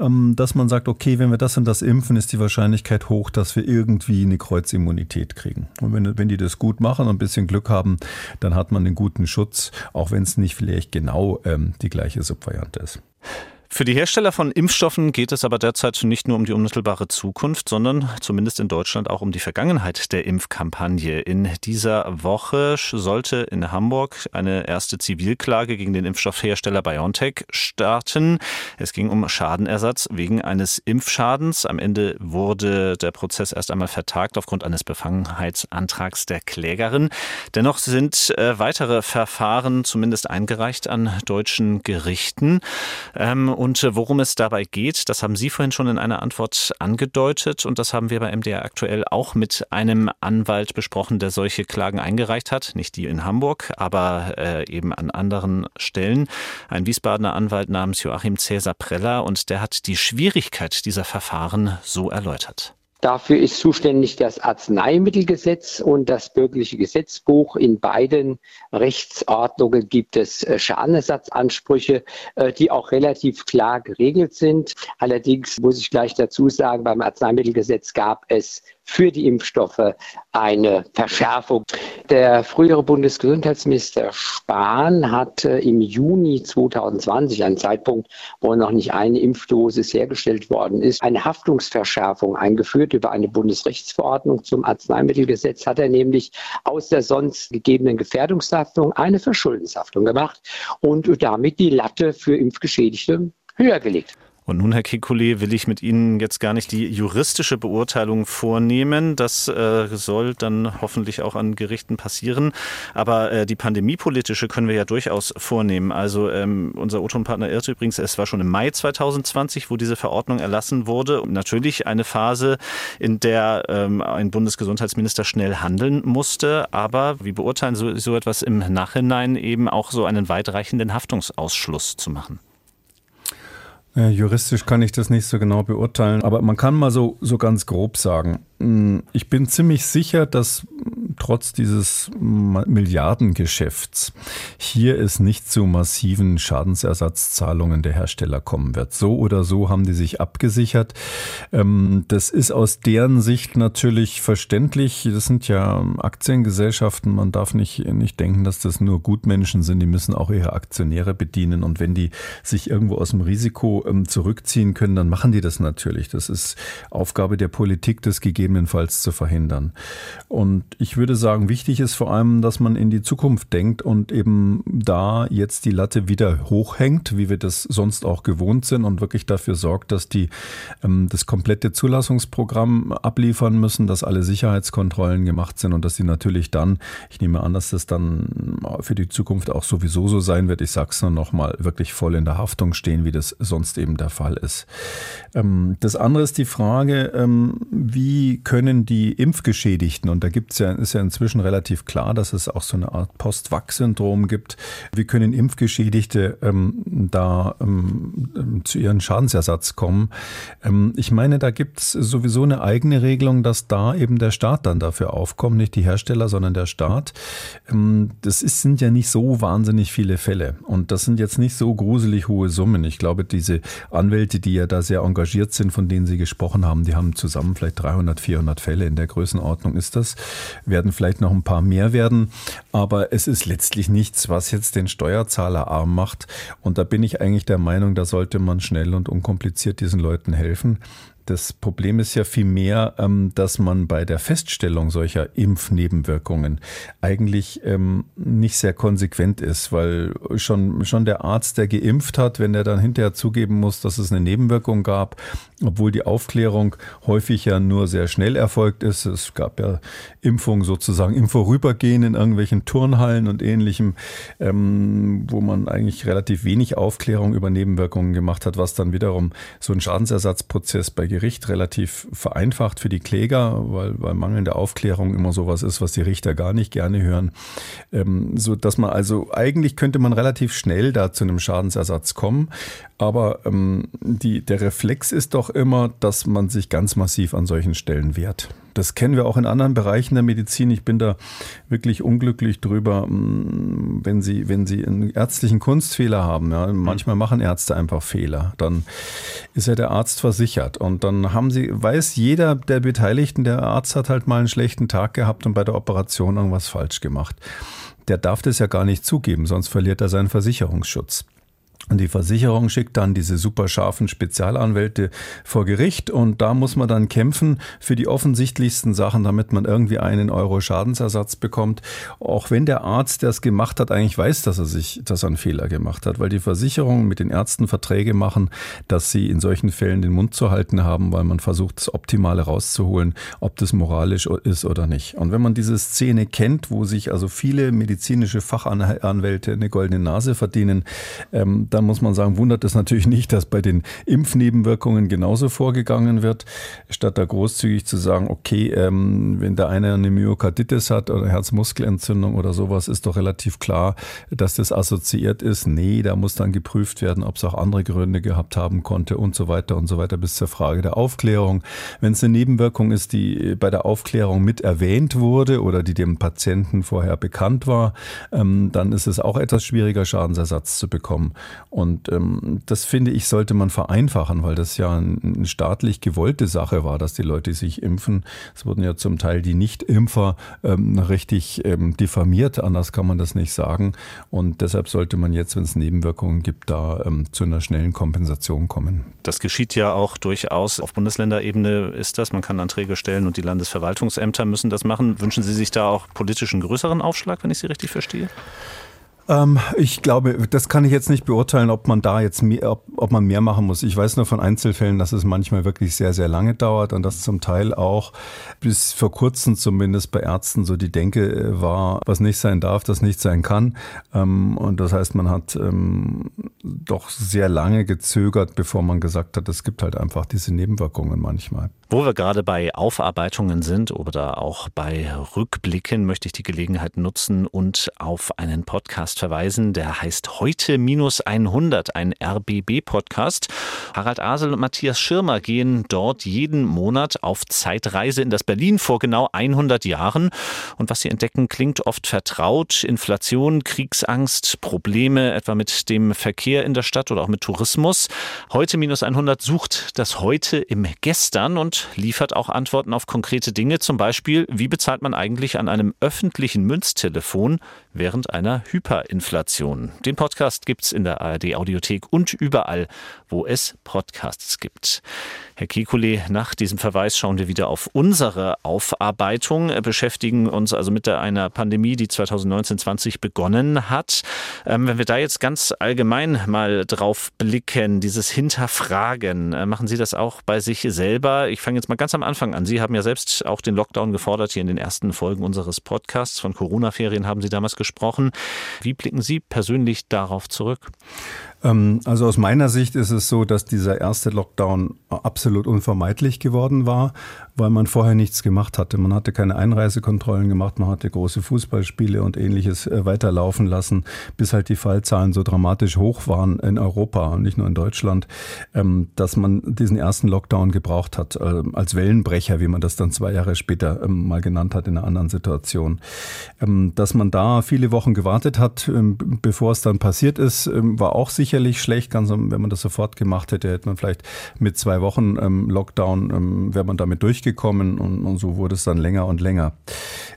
ähm, dass man sagt, okay, wenn wir das und das impfen, ist die Wahrscheinlichkeit hoch, dass wir irgendwie eine Kreuzimmunität kriegen. Und wenn, wenn die das gut machen und ein bisschen Glück haben, dann hat man einen guten Schutz, auch wenn es nicht vielleicht genau ähm, die gleiche Subvariante ist. Für die Hersteller von Impfstoffen geht es aber derzeit nicht nur um die unmittelbare Zukunft, sondern zumindest in Deutschland auch um die Vergangenheit der Impfkampagne. In dieser Woche sollte in Hamburg eine erste Zivilklage gegen den Impfstoffhersteller BioNTech starten. Es ging um Schadenersatz wegen eines Impfschadens. Am Ende wurde der Prozess erst einmal vertagt aufgrund eines Befangenheitsantrags der Klägerin. Dennoch sind äh, weitere Verfahren zumindest eingereicht an deutschen Gerichten. Ähm, und äh, worum es dabei geht, das haben Sie vorhin schon in einer Antwort angedeutet und das haben wir bei MDR aktuell auch mit einem Anwalt besprochen, der solche Klagen eingereicht hat. Nicht die in Hamburg, aber äh, eben an anderen Stellen. Ein Wiesbadener Anwalt namens Joachim Cäsar Preller und der hat die Schwierigkeit dieser Verfahren so erläutert. Dafür ist zuständig das Arzneimittelgesetz und das bürgerliche Gesetzbuch. In beiden Rechtsordnungen gibt es äh, Schadenersatzansprüche, äh, die auch relativ klar geregelt sind. Allerdings muss ich gleich dazu sagen, beim Arzneimittelgesetz gab es für die Impfstoffe eine Verschärfung. Der frühere Bundesgesundheitsminister Spahn hat im Juni 2020, ein Zeitpunkt, wo noch nicht eine Impfdosis hergestellt worden ist, eine Haftungsverschärfung eingeführt über eine Bundesrechtsverordnung zum Arzneimittelgesetz, hat er nämlich aus der sonst gegebenen Gefährdungshaftung eine Verschuldenshaftung gemacht und damit die Latte für Impfgeschädigte höher gelegt. Und nun, Herr Kekulé, will ich mit Ihnen jetzt gar nicht die juristische Beurteilung vornehmen. Das äh, soll dann hoffentlich auch an Gerichten passieren. Aber äh, die pandemiepolitische können wir ja durchaus vornehmen. Also ähm, unser O-Ton-Partner irrt übrigens, es war schon im Mai 2020, wo diese Verordnung erlassen wurde. Und natürlich eine Phase, in der ähm, ein Bundesgesundheitsminister schnell handeln musste. Aber wie beurteilen so, so etwas im Nachhinein eben auch so einen weitreichenden Haftungsausschluss zu machen? Ja, juristisch kann ich das nicht so genau beurteilen, aber man kann mal so, so ganz grob sagen, ich bin ziemlich sicher, dass trotz dieses Milliardengeschäfts hier es nicht zu massiven Schadensersatzzahlungen der Hersteller kommen wird. So oder so haben die sich abgesichert. Ähm, das ist aus deren Sicht natürlich verständlich. Das sind ja Aktiengesellschaften. Man darf nicht, nicht denken, dass das nur Gutmenschen sind. Die müssen auch ihre Aktionäre bedienen. Und wenn die sich irgendwo aus dem Risiko ähm, zurückziehen können, dann machen die das natürlich. Das ist Aufgabe der Politik, das gegebenenfalls zu verhindern. Und ich würde sagen, wichtig ist vor allem, dass man in die Zukunft denkt und eben da jetzt die Latte wieder hochhängt, wie wir das sonst auch gewohnt sind und wirklich dafür sorgt, dass die ähm, das komplette Zulassungsprogramm abliefern müssen, dass alle Sicherheitskontrollen gemacht sind und dass sie natürlich dann, ich nehme an, dass das dann für die Zukunft auch sowieso so sein wird, ich sage es nur nochmal, wirklich voll in der Haftung stehen, wie das sonst eben der Fall ist. Ähm, das andere ist die Frage, ähm, wie können die Impfgeschädigten, und da gibt's ja, ist ja inzwischen relativ klar, dass es auch so eine Art Post-Vax-Syndrom gibt, wie können Impfgeschädigte ähm, da ähm, zu ihren Schadensersatz kommen? Ähm, ich meine, da gibt's sowieso eine eigene Regelung, dass da eben der Staat dann dafür aufkommt, nicht die Hersteller, sondern der Staat. Ähm, das ist, sind ja nicht so wahnsinnig viele Fälle und das sind jetzt nicht so gruselig hohe Summen. Ich glaube, diese Anwälte, die ja da sehr engagiert sind, von denen Sie gesprochen haben, die haben zusammen vielleicht 300, 400 Fälle in der Größenordnung ist das. Werden vielleicht noch ein paar mehr werden, aber es ist letztlich nichts, was jetzt den Steuerzahler arm macht. Und da bin ich eigentlich der Meinung, da sollte man schnell und unkompliziert diesen Leuten helfen. Das Problem ist ja vielmehr, ähm, dass man bei der Feststellung solcher Impfnebenwirkungen eigentlich ähm, nicht sehr konsequent ist, weil schon, schon der Arzt, der geimpft hat, wenn der dann hinterher zugeben muss, dass es eine Nebenwirkung gab, obwohl die Aufklärung häufig ja nur sehr schnell erfolgt ist. Es gab ja Impfungen sozusagen im Vorübergehen in irgendwelchen Turnhallen und ähnlichem, ähm, wo man eigentlich relativ wenig Aufklärung über Nebenwirkungen gemacht hat, was dann wiederum so ein Schadensersatzprozess bei Gericht relativ vereinfacht für die Kläger, weil, weil mangelnde Aufklärung immer sowas ist, was die Richter gar nicht gerne hören. Ähm, so dass man also eigentlich könnte man relativ schnell da zu einem Schadensersatz kommen. Aber ähm, die, der Reflex ist doch immer, dass man sich ganz massiv an solchen Stellen wehrt. Das kennen wir auch in anderen Bereichen der Medizin. Ich bin da wirklich unglücklich drüber, mm, wenn Sie, wenn Sie einen ärztlichen Kunstfehler haben. Ja, manchmal machen Ärzte einfach Fehler. Dann ist ja der Arzt versichert. Und dann haben Sie, weiß jeder der Beteiligten, der Arzt hat halt mal einen schlechten Tag gehabt und bei der Operation irgendwas falsch gemacht. Der darf das ja gar nicht zugeben, sonst verliert er seinen Versicherungsschutz. Und die Versicherung schickt dann diese super scharfen Spezialanwälte vor Gericht und da muss man dann kämpfen für die offensichtlichsten Sachen, damit man irgendwie einen Euro Schadensersatz bekommt. Auch wenn der Arzt, der es gemacht hat, eigentlich weiß, dass er sich, dass er einen Fehler gemacht hat, weil die Versicherungen mit den Ärzten Verträge machen, dass sie in solchen Fällen den Mund zu halten haben, weil man versucht, das Optimale rauszuholen, ob das moralisch ist oder nicht. Und wenn man diese Szene kennt, wo sich also viele medizinische Fachanwälte eine goldene Nase verdienen, ähm, dann muss man sagen, wundert es natürlich nicht, dass bei den Impfnebenwirkungen genauso vorgegangen wird, statt da großzügig zu sagen, okay, ähm, wenn der eine eine Myokarditis hat oder Herzmuskelentzündung oder sowas, ist doch relativ klar, dass das assoziiert ist. Nee, da muss dann geprüft werden, ob es auch andere Gründe gehabt haben konnte und so weiter und so weiter bis zur Frage der Aufklärung. Wenn es eine Nebenwirkung ist, die bei der Aufklärung mit erwähnt wurde oder die dem Patienten vorher bekannt war, ähm, dann ist es auch etwas schwieriger, Schadensersatz zu bekommen. Und ähm, das finde ich, sollte man vereinfachen, weil das ja eine staatlich gewollte Sache war, dass die Leute sich impfen. Es wurden ja zum Teil die Nicht-Impfer ähm, richtig ähm, diffamiert, anders kann man das nicht sagen. Und deshalb sollte man jetzt, wenn es Nebenwirkungen gibt, da ähm, zu einer schnellen Kompensation kommen. Das geschieht ja auch durchaus. Auf Bundesländerebene ist das. Man kann Anträge stellen und die Landesverwaltungsämter müssen das machen. Wünschen Sie sich da auch politischen größeren Aufschlag, wenn ich Sie richtig verstehe? Ähm, ich glaube, das kann ich jetzt nicht beurteilen, ob man da jetzt mehr, ob, ob man mehr machen muss. Ich weiß nur von Einzelfällen, dass es manchmal wirklich sehr, sehr lange dauert und dass zum Teil auch bis vor kurzem zumindest bei Ärzten so die Denke äh, war, was nicht sein darf, das nicht sein kann. Ähm, und das heißt, man hat ähm, doch sehr lange gezögert, bevor man gesagt hat, es gibt halt einfach diese Nebenwirkungen manchmal. Wo wir gerade bei Aufarbeitungen sind oder auch bei Rückblicken, möchte ich die Gelegenheit nutzen und auf einen Podcast verweisen, der heißt Heute minus 100, ein RBB-Podcast. Harald Asel und Matthias Schirmer gehen dort jeden Monat auf Zeitreise in das Berlin vor genau 100 Jahren. Und was sie entdecken, klingt oft vertraut. Inflation, Kriegsangst, Probleme etwa mit dem Verkehr in der Stadt oder auch mit Tourismus. Heute minus 100 sucht das Heute im Gestern und liefert auch Antworten auf konkrete Dinge. Zum Beispiel, wie bezahlt man eigentlich an einem öffentlichen Münztelefon während einer Hyperinflation? Den Podcast gibt's in der ARD Audiothek und überall, wo es Podcasts gibt. Herr Kekulé, nach diesem Verweis schauen wir wieder auf unsere Aufarbeitung, beschäftigen uns also mit einer Pandemie, die 2019-20 begonnen hat. Ähm, wenn wir da jetzt ganz allgemein mal drauf blicken, dieses Hinterfragen, äh, machen Sie das auch bei sich selber? Ich fange jetzt mal ganz am Anfang an. Sie haben ja selbst auch den Lockdown gefordert. Hier in den ersten Folgen unseres Podcasts von Corona-Ferien haben Sie damals gesprochen. Wie blicken Sie persönlich darauf zurück? Ähm, also aus meiner Sicht ist es so, dass dieser erste Lockdown absolut unvermeidlich geworden war, weil man vorher nichts gemacht hatte. Man hatte keine Einreisekontrollen gemacht, man hatte große Fußballspiele und ähnliches äh, weiterlaufen lassen, bis halt die Fallzahlen so dramatisch hoch waren in Europa und nicht nur in Deutschland, ähm, dass man diesen ersten Lockdown gebraucht hat, äh, als Wellenbrecher, wie man das dann zwei Jahre später ähm, mal genannt hat in einer anderen Situation. Dass man da viele Wochen gewartet hat, bevor es dann passiert ist, war auch sicher sicherlich schlecht. Ganz, wenn man das sofort gemacht hätte, hätte man vielleicht mit zwei Wochen ähm, Lockdown, ähm, wäre man damit durchgekommen und, und, so wurde es dann länger und länger.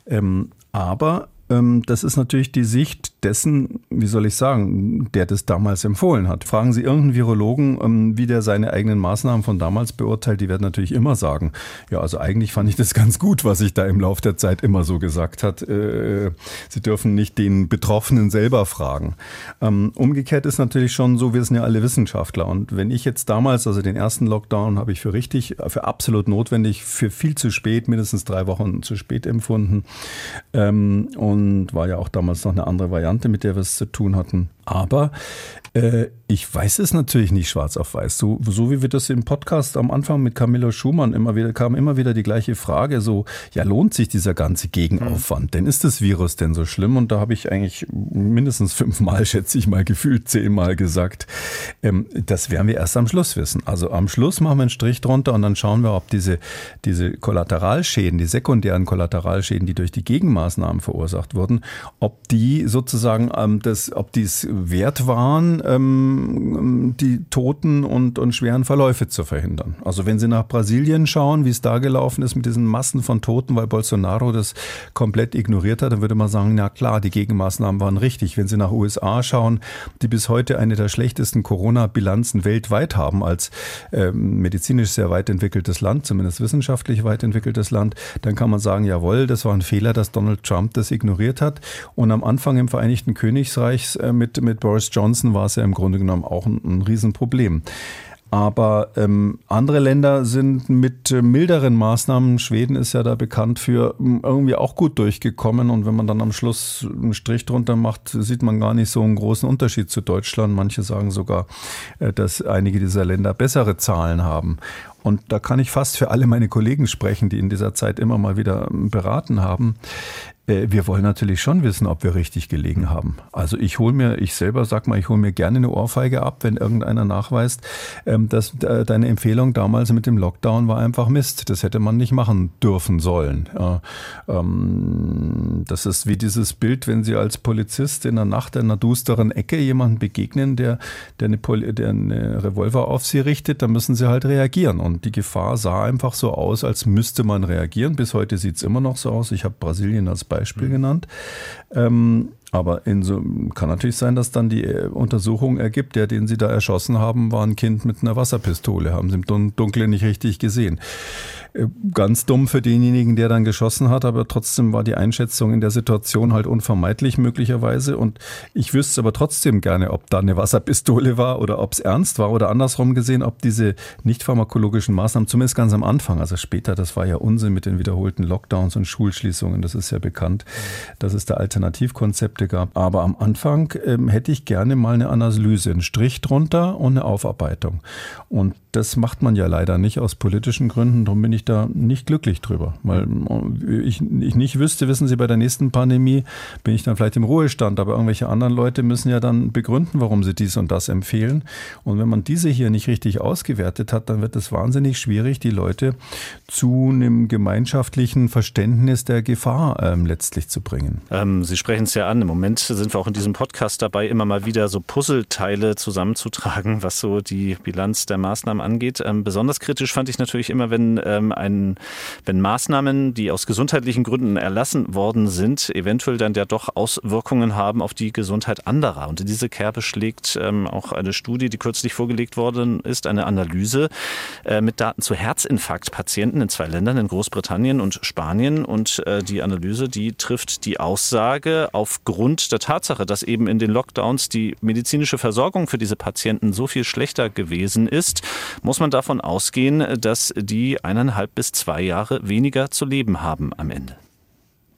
Ähm, aber ähm, das ist natürlich die Sicht dessen, wie soll ich sagen, der das damals empfohlen hat. Fragen Sie irgendeinen Virologen, ähm, wie der seine eigenen Maßnahmen von damals beurteilt, die werden natürlich immer sagen, ja, also eigentlich fand ich das ganz gut, was sich da im Laufe der Zeit immer so gesagt hat. Äh, Sie dürfen nicht den Betroffenen selber fragen. Ähm, umgekehrt ist natürlich schon so, wir sind ja alle Wissenschaftler und wenn ich jetzt damals, also den ersten Lockdown habe ich für richtig, für absolut notwendig, für viel zu spät, mindestens drei Wochen zu spät empfunden und und war ja auch damals noch eine andere Variante, mit der wir es zu tun hatten. Aber äh, ich weiß es natürlich nicht schwarz auf weiß. So, so wie wir das im Podcast am Anfang mit Camillo Schumann immer wieder kam, immer wieder die gleiche Frage: so, ja, lohnt sich dieser ganze Gegenaufwand? Mhm. Denn ist das Virus denn so schlimm? Und da habe ich eigentlich mindestens fünfmal, (laughs) schätze ich mal, gefühlt zehnmal gesagt, ähm, das werden wir erst am Schluss wissen. Also am Schluss machen wir einen Strich drunter und dann schauen wir, ob diese, diese Kollateralschäden, die sekundären Kollateralschäden, die durch die Gegenmaßnahmen verursacht wurden, ob die sozusagen ähm, das, ob dies wert waren, ähm, die Toten und, und schweren Verläufe zu verhindern. Also wenn Sie nach Brasilien schauen, wie es da gelaufen ist mit diesen Massen von Toten, weil Bolsonaro das komplett ignoriert hat, dann würde man sagen, na klar, die Gegenmaßnahmen waren richtig. Wenn Sie nach USA schauen, die bis heute eine der schlechtesten Corona-Bilanzen weltweit haben, als ähm, medizinisch sehr weit entwickeltes Land, zumindest wissenschaftlich weit entwickeltes Land, dann kann man sagen, jawohl, das war ein Fehler, dass Donald Trump das ignoriert hat. Und am Anfang im Vereinigten Königreich äh, mit, mit Boris Johnson war es ja im Grunde genommen auch ein, ein Riesenproblem. Aber ähm, andere Länder sind mit äh, milderen Maßnahmen, Schweden ist ja da bekannt für, irgendwie auch gut durchgekommen. Und wenn man dann am Schluss einen Strich drunter macht, sieht man gar nicht so einen großen Unterschied zu Deutschland. Manche sagen sogar, äh, dass einige dieser Länder bessere Zahlen haben. Und da kann ich fast für alle meine Kollegen sprechen, die in dieser Zeit immer mal wieder beraten haben. Äh, wir wollen natürlich schon wissen, ob wir richtig gelegen haben. Also ich hole mir, ich selber sag mal, ich hole mir gerne eine Ohrfeige ab, wenn irgendeiner nachweist, ähm, dass äh, deine Empfehlung damals mit dem Lockdown war einfach Mist. Das hätte man nicht machen dürfen sollen. Ähm, das ist wie dieses Bild, wenn Sie als Polizist in der Nacht in einer dusteren Ecke jemanden begegnen, der, der, eine, der eine Revolver auf Sie richtet, dann müssen Sie halt reagieren. Und die Gefahr sah einfach so aus, als müsste man reagieren. Bis heute sieht es immer noch so aus. Ich habe Brasilien als Beispiel mhm. genannt. Ähm, aber so, kann natürlich sein, dass dann die äh, Untersuchung ergibt, der, den sie da erschossen haben, war ein Kind mit einer Wasserpistole, haben sie im Dunkeln nicht richtig gesehen. Äh, ganz dumm für denjenigen, der dann geschossen hat, aber trotzdem war die Einschätzung in der Situation halt unvermeidlich möglicherweise. Und ich wüsste aber trotzdem gerne, ob da eine Wasserpistole war oder ob es ernst war oder andersrum gesehen, ob diese nicht pharmakologischen Maßnahmen, zumindest ganz am Anfang, also später, das war ja Unsinn mit den wiederholten Lockdowns und Schulschließungen, das ist ja bekannt, dass es da Alternativkonzepte Konzepte gab. Aber am Anfang ähm, hätte ich gerne mal eine Analyse, einen Strich drunter und eine Aufarbeitung. Und das macht man ja leider nicht aus politischen Gründen. Darum bin ich da nicht glücklich drüber. Weil ich, ich nicht wüsste, wissen Sie, bei der nächsten Pandemie bin ich dann vielleicht im Ruhestand. Aber irgendwelche anderen Leute müssen ja dann begründen, warum sie dies und das empfehlen. Und wenn man diese hier nicht richtig ausgewertet hat, dann wird es wahnsinnig schwierig, die Leute zu einem gemeinschaftlichen Verständnis der Gefahr ähm, letztlich zu bringen. Ähm, sie sprechen es ja an. Im Moment sind wir auch in diesem Podcast dabei, immer mal wieder so Puzzleteile zusammenzutragen, was so die Bilanz der Maßnahmen angeht. Ähm, besonders kritisch fand ich natürlich immer, wenn ein, wenn Maßnahmen, die aus gesundheitlichen Gründen erlassen worden sind, eventuell dann ja doch Auswirkungen haben auf die Gesundheit anderer. Und in diese Kerbe schlägt ähm, auch eine Studie, die kürzlich vorgelegt worden ist, eine Analyse äh, mit Daten zu Herzinfarktpatienten in zwei Ländern, in Großbritannien und Spanien. Und äh, die Analyse, die trifft die Aussage aufgrund der Tatsache, dass eben in den Lockdowns die medizinische Versorgung für diese Patienten so viel schlechter gewesen ist, muss man davon ausgehen, dass die eineinhalb bis zwei Jahre weniger zu leben haben am Ende.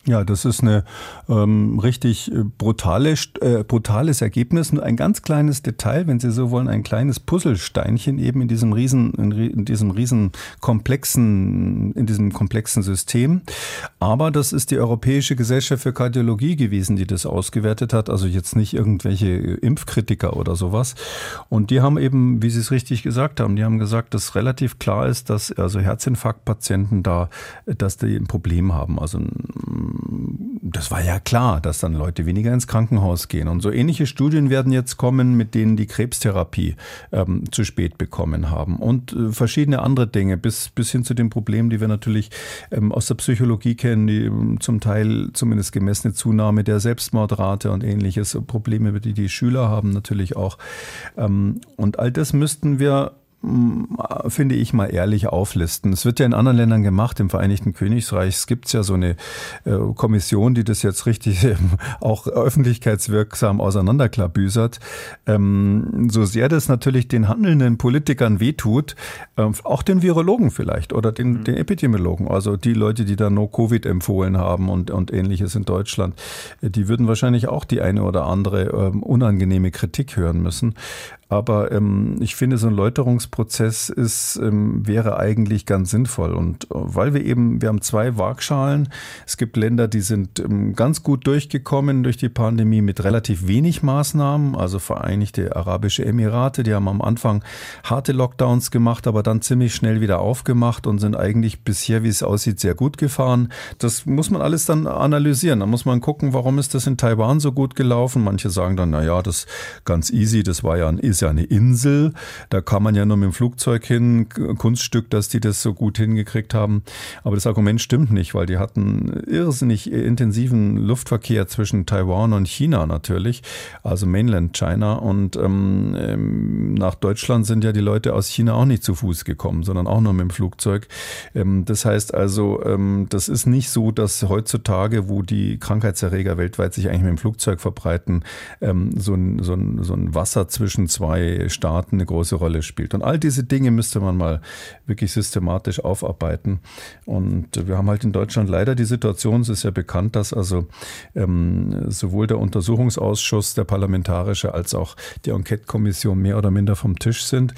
Ja, das ist eine ähm, richtig äh, brutale, äh, brutales Ergebnis. Nur ein ganz kleines Detail, wenn Sie so wollen, ein kleines Puzzlesteinchen eben in diesem riesen, in diesem riesen komplexen, in diesem komplexen System. Aber das ist die Europäische Gesellschaft für Kardiologie gewesen, die das ausgewertet hat. Also jetzt nicht irgendwelche Impfkritiker oder sowas. Und die haben eben, wie Sie es richtig gesagt haben, die haben gesagt, dass relativ klar ist, dass also Herzinfarktpatienten da, dass die ein Problem haben. Also das war ja klar, dass dann Leute weniger ins Krankenhaus gehen. Und so ähnliche Studien werden jetzt kommen, mit denen die Krebstherapie ähm, zu spät bekommen haben. Und äh, verschiedene andere Dinge, bis, bis hin zu den Problemen, die wir natürlich ähm, aus der Psychologie kennen, die ähm, zum Teil zumindest gemessene Zunahme der Selbstmordrate und ähnliches, Probleme, die die Schüler haben natürlich auch. Ähm, und all das müssten wir finde ich mal ehrlich auflisten. Es wird ja in anderen Ländern gemacht. Im Vereinigten Königreich gibt es ja so eine äh, Kommission, die das jetzt richtig (laughs) auch öffentlichkeitswirksam auseinanderklabüsert. Ähm, so sehr das natürlich den handelnden Politikern wehtut, äh, auch den Virologen vielleicht oder den, mhm. den Epidemiologen, also die Leute, die da No-Covid empfohlen haben und, und ähnliches in Deutschland, die würden wahrscheinlich auch die eine oder andere ähm, unangenehme Kritik hören müssen. Aber ähm, ich finde, so ein Läuterungsprozess ist, ähm, wäre eigentlich ganz sinnvoll. Und äh, weil wir eben, wir haben zwei Waagschalen. Es gibt Länder, die sind ähm, ganz gut durchgekommen durch die Pandemie mit relativ wenig Maßnahmen. Also Vereinigte Arabische Emirate, die haben am Anfang harte Lockdowns gemacht, aber dann ziemlich schnell wieder aufgemacht und sind eigentlich bisher, wie es aussieht, sehr gut gefahren. Das muss man alles dann analysieren. Da muss man gucken, warum ist das in Taiwan so gut gelaufen. Manche sagen dann, na ja, das ganz easy, das war ja ein, ist ja eine Insel. Da kann man ja nur mit dem Flugzeug hin. Kunststück, dass die das so gut hingekriegt haben. Aber das Argument stimmt nicht, weil die hatten irrsinnig intensiven Luftverkehr zwischen Taiwan und China natürlich, also Mainland China. Und ähm, ähm, nach Deutschland sind ja die Leute aus China auch nicht zu Fuß gekommen, sondern auch nur mit dem Flugzeug. Ähm, das heißt also, ähm, das ist nicht so, dass heutzutage, wo die Krankheitserreger weltweit sich eigentlich mit dem Flugzeug verbreiten, ähm, so ein, so ein, so ein Wasser zwischen zwei zwei Staaten eine große Rolle spielt. Und all diese Dinge müsste man mal wirklich systematisch aufarbeiten. Und wir haben halt in Deutschland leider die Situation, es ist ja bekannt, dass also ähm, sowohl der Untersuchungsausschuss, der parlamentarische, als auch die Enquete-Kommission mehr oder minder vom Tisch sind,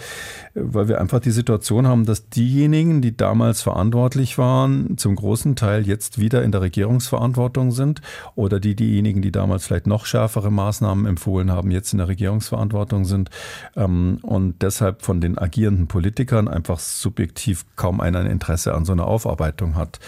weil wir einfach die Situation haben, dass diejenigen, die damals verantwortlich waren, zum großen Teil jetzt wieder in der Regierungsverantwortung sind oder die diejenigen, die damals vielleicht noch schärfere Maßnahmen empfohlen haben, jetzt in der Regierungsverantwortung sind ähm, und deshalb von den agierenden Politikern einfach subjektiv kaum einer ein Interesse an so einer Aufarbeitung hat.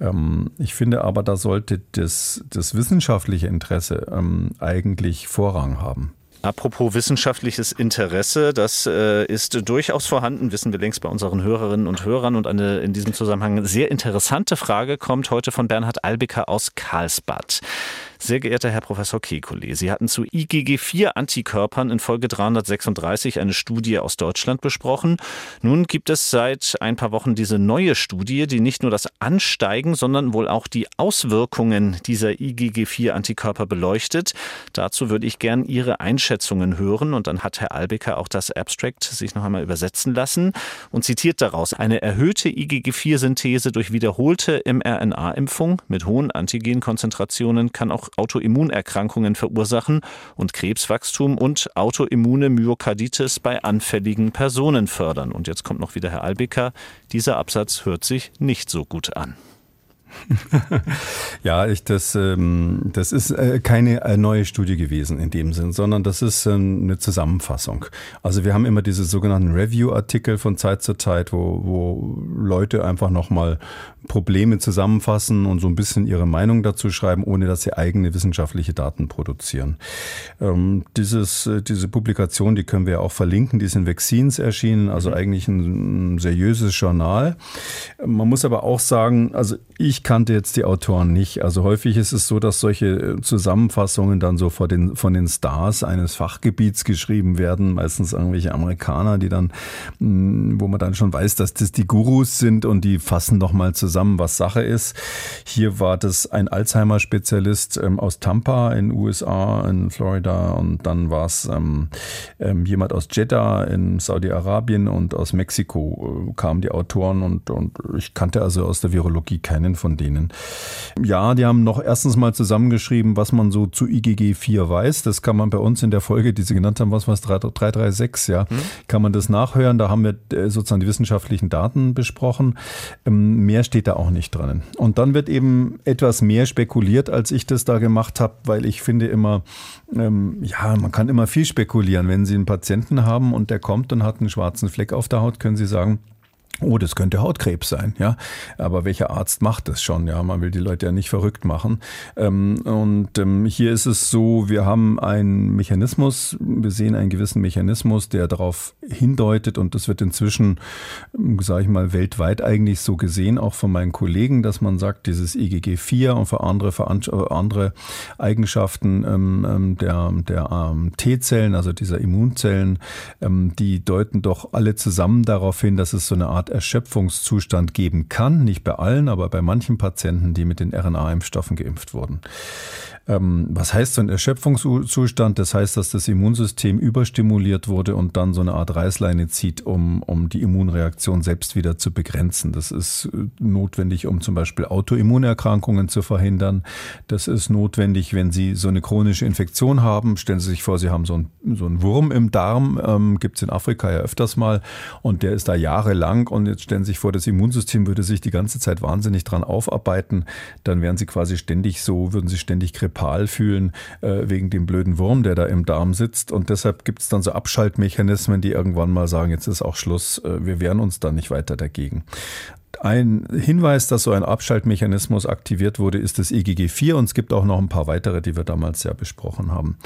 Ähm, ich finde aber, da sollte das, das wissenschaftliche Interesse ähm, eigentlich Vorrang haben. Apropos wissenschaftliches Interesse, das äh, ist durchaus vorhanden, wissen wir längst bei unseren Hörerinnen und Hörern. Und eine in diesem Zusammenhang sehr interessante Frage kommt heute von Bernhard Albecker aus Karlsbad. Sehr geehrter Herr Professor Kekulé, Sie hatten zu IgG4-Antikörpern in Folge 336 eine Studie aus Deutschland besprochen. Nun gibt es seit ein paar Wochen diese neue Studie, die nicht nur das Ansteigen, sondern wohl auch die Auswirkungen dieser IgG4-Antikörper beleuchtet. Dazu würde ich gern Ihre Einschätzungen hören und dann hat Herr Albecker auch das Abstract sich noch einmal übersetzen lassen und zitiert daraus eine erhöhte IgG4-Synthese durch wiederholte mRNA-Impfung mit hohen Antigenkonzentrationen kann auch Autoimmunerkrankungen verursachen und Krebswachstum und autoimmune Myokarditis bei anfälligen Personen fördern. Und jetzt kommt noch wieder Herr Albecker. Dieser Absatz hört sich nicht so gut an. (laughs) ja, ich, das, ähm, das ist äh, keine äh, neue Studie gewesen in dem Sinn, sondern das ist ähm, eine Zusammenfassung. Also wir haben immer diese sogenannten Review-Artikel von Zeit zu Zeit, wo, wo Leute einfach nochmal Probleme zusammenfassen und so ein bisschen ihre Meinung dazu schreiben, ohne dass sie eigene wissenschaftliche Daten produzieren. Ähm, dieses, äh, diese Publikation, die können wir auch verlinken, die ist in Vaccines erschienen, also mhm. eigentlich ein, ein seriöses Journal. Man muss aber auch sagen, also ich kannte jetzt die Autoren nicht. Also häufig ist es so, dass solche äh, Zusammenfassungen dann so vor den, von den Stars eines Fachgebiets geschrieben werden, meistens irgendwelche Amerikaner, die dann, mm, wo man dann schon weiß, dass das die Gurus sind und die fassen nochmal zusammen was Sache ist. Hier war das ein Alzheimer-Spezialist ähm, aus Tampa in USA, in Florida und dann war es ähm, ähm, jemand aus Jeddah in Saudi-Arabien und aus Mexiko äh, kamen die Autoren und, und ich kannte also aus der Virologie keinen von denen. Ja, die haben noch erstens mal zusammengeschrieben, was man so zu IgG 4 weiß. Das kann man bei uns in der Folge, die Sie genannt haben, was war es, 336, ja, hm. kann man das nachhören. Da haben wir äh, sozusagen die wissenschaftlichen Daten besprochen. Ähm, mehr steht da auch nicht drin. Und dann wird eben etwas mehr spekuliert, als ich das da gemacht habe, weil ich finde immer, ähm, ja, man kann immer viel spekulieren. Wenn Sie einen Patienten haben und der kommt und hat einen schwarzen Fleck auf der Haut, können Sie sagen, Oh, das könnte Hautkrebs sein, ja. Aber welcher Arzt macht das schon? Ja, man will die Leute ja nicht verrückt machen. Ähm, und ähm, hier ist es so, wir haben einen Mechanismus, wir sehen einen gewissen Mechanismus, der darauf hindeutet und das wird inzwischen, ähm, sage ich mal, weltweit eigentlich so gesehen, auch von meinen Kollegen, dass man sagt, dieses IgG4 und für andere, für äh, andere Eigenschaften der, der T-Zellen, also dieser Immunzellen, die deuten doch alle zusammen darauf hin, dass es so eine Art Erschöpfungszustand geben kann, nicht bei allen, aber bei manchen Patienten, die mit den RNA-Impfstoffen geimpft wurden. Ähm, was heißt so ein Erschöpfungszustand? Das heißt, dass das Immunsystem überstimuliert wurde und dann so eine Art Reißleine zieht, um, um die Immunreaktion selbst wieder zu begrenzen. Das ist äh, notwendig, um zum Beispiel Autoimmunerkrankungen zu verhindern. Das ist notwendig, wenn Sie so eine chronische Infektion haben. Stellen Sie sich vor, Sie haben so einen, so einen Wurm im Darm, ähm, gibt es in Afrika ja öfters mal, und der ist da jahrelang. Und jetzt stellen Sie sich vor, das Immunsystem würde sich die ganze Zeit wahnsinnig dran aufarbeiten. Dann wären Sie quasi ständig so, würden Sie ständig grippal Nepal fühlen äh, wegen dem blöden Wurm, der da im Darm sitzt. Und deshalb gibt es dann so Abschaltmechanismen, die irgendwann mal sagen, jetzt ist auch Schluss, äh, wir wehren uns da nicht weiter dagegen. Ein Hinweis, dass so ein Abschaltmechanismus aktiviert wurde, ist das EGG4 und es gibt auch noch ein paar weitere, die wir damals ja besprochen haben.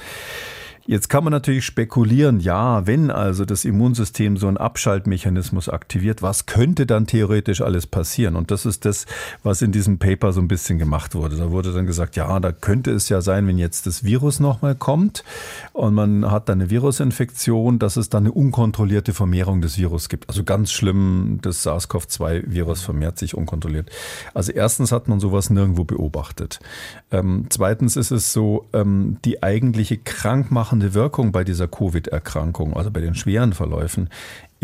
Jetzt kann man natürlich spekulieren, ja, wenn also das Immunsystem so einen Abschaltmechanismus aktiviert, was könnte dann theoretisch alles passieren? Und das ist das, was in diesem Paper so ein bisschen gemacht wurde. Da wurde dann gesagt, ja, da könnte es ja sein, wenn jetzt das Virus nochmal kommt und man hat dann eine Virusinfektion, dass es dann eine unkontrollierte Vermehrung des Virus gibt. Also ganz schlimm, das SARS-CoV-2-Virus vermehrt sich unkontrolliert. Also erstens hat man sowas nirgendwo beobachtet. Ähm, zweitens ist es so, ähm, die eigentliche Krankmachung machende Wirkung bei dieser Covid-Erkrankung, also bei den schweren Verläufen,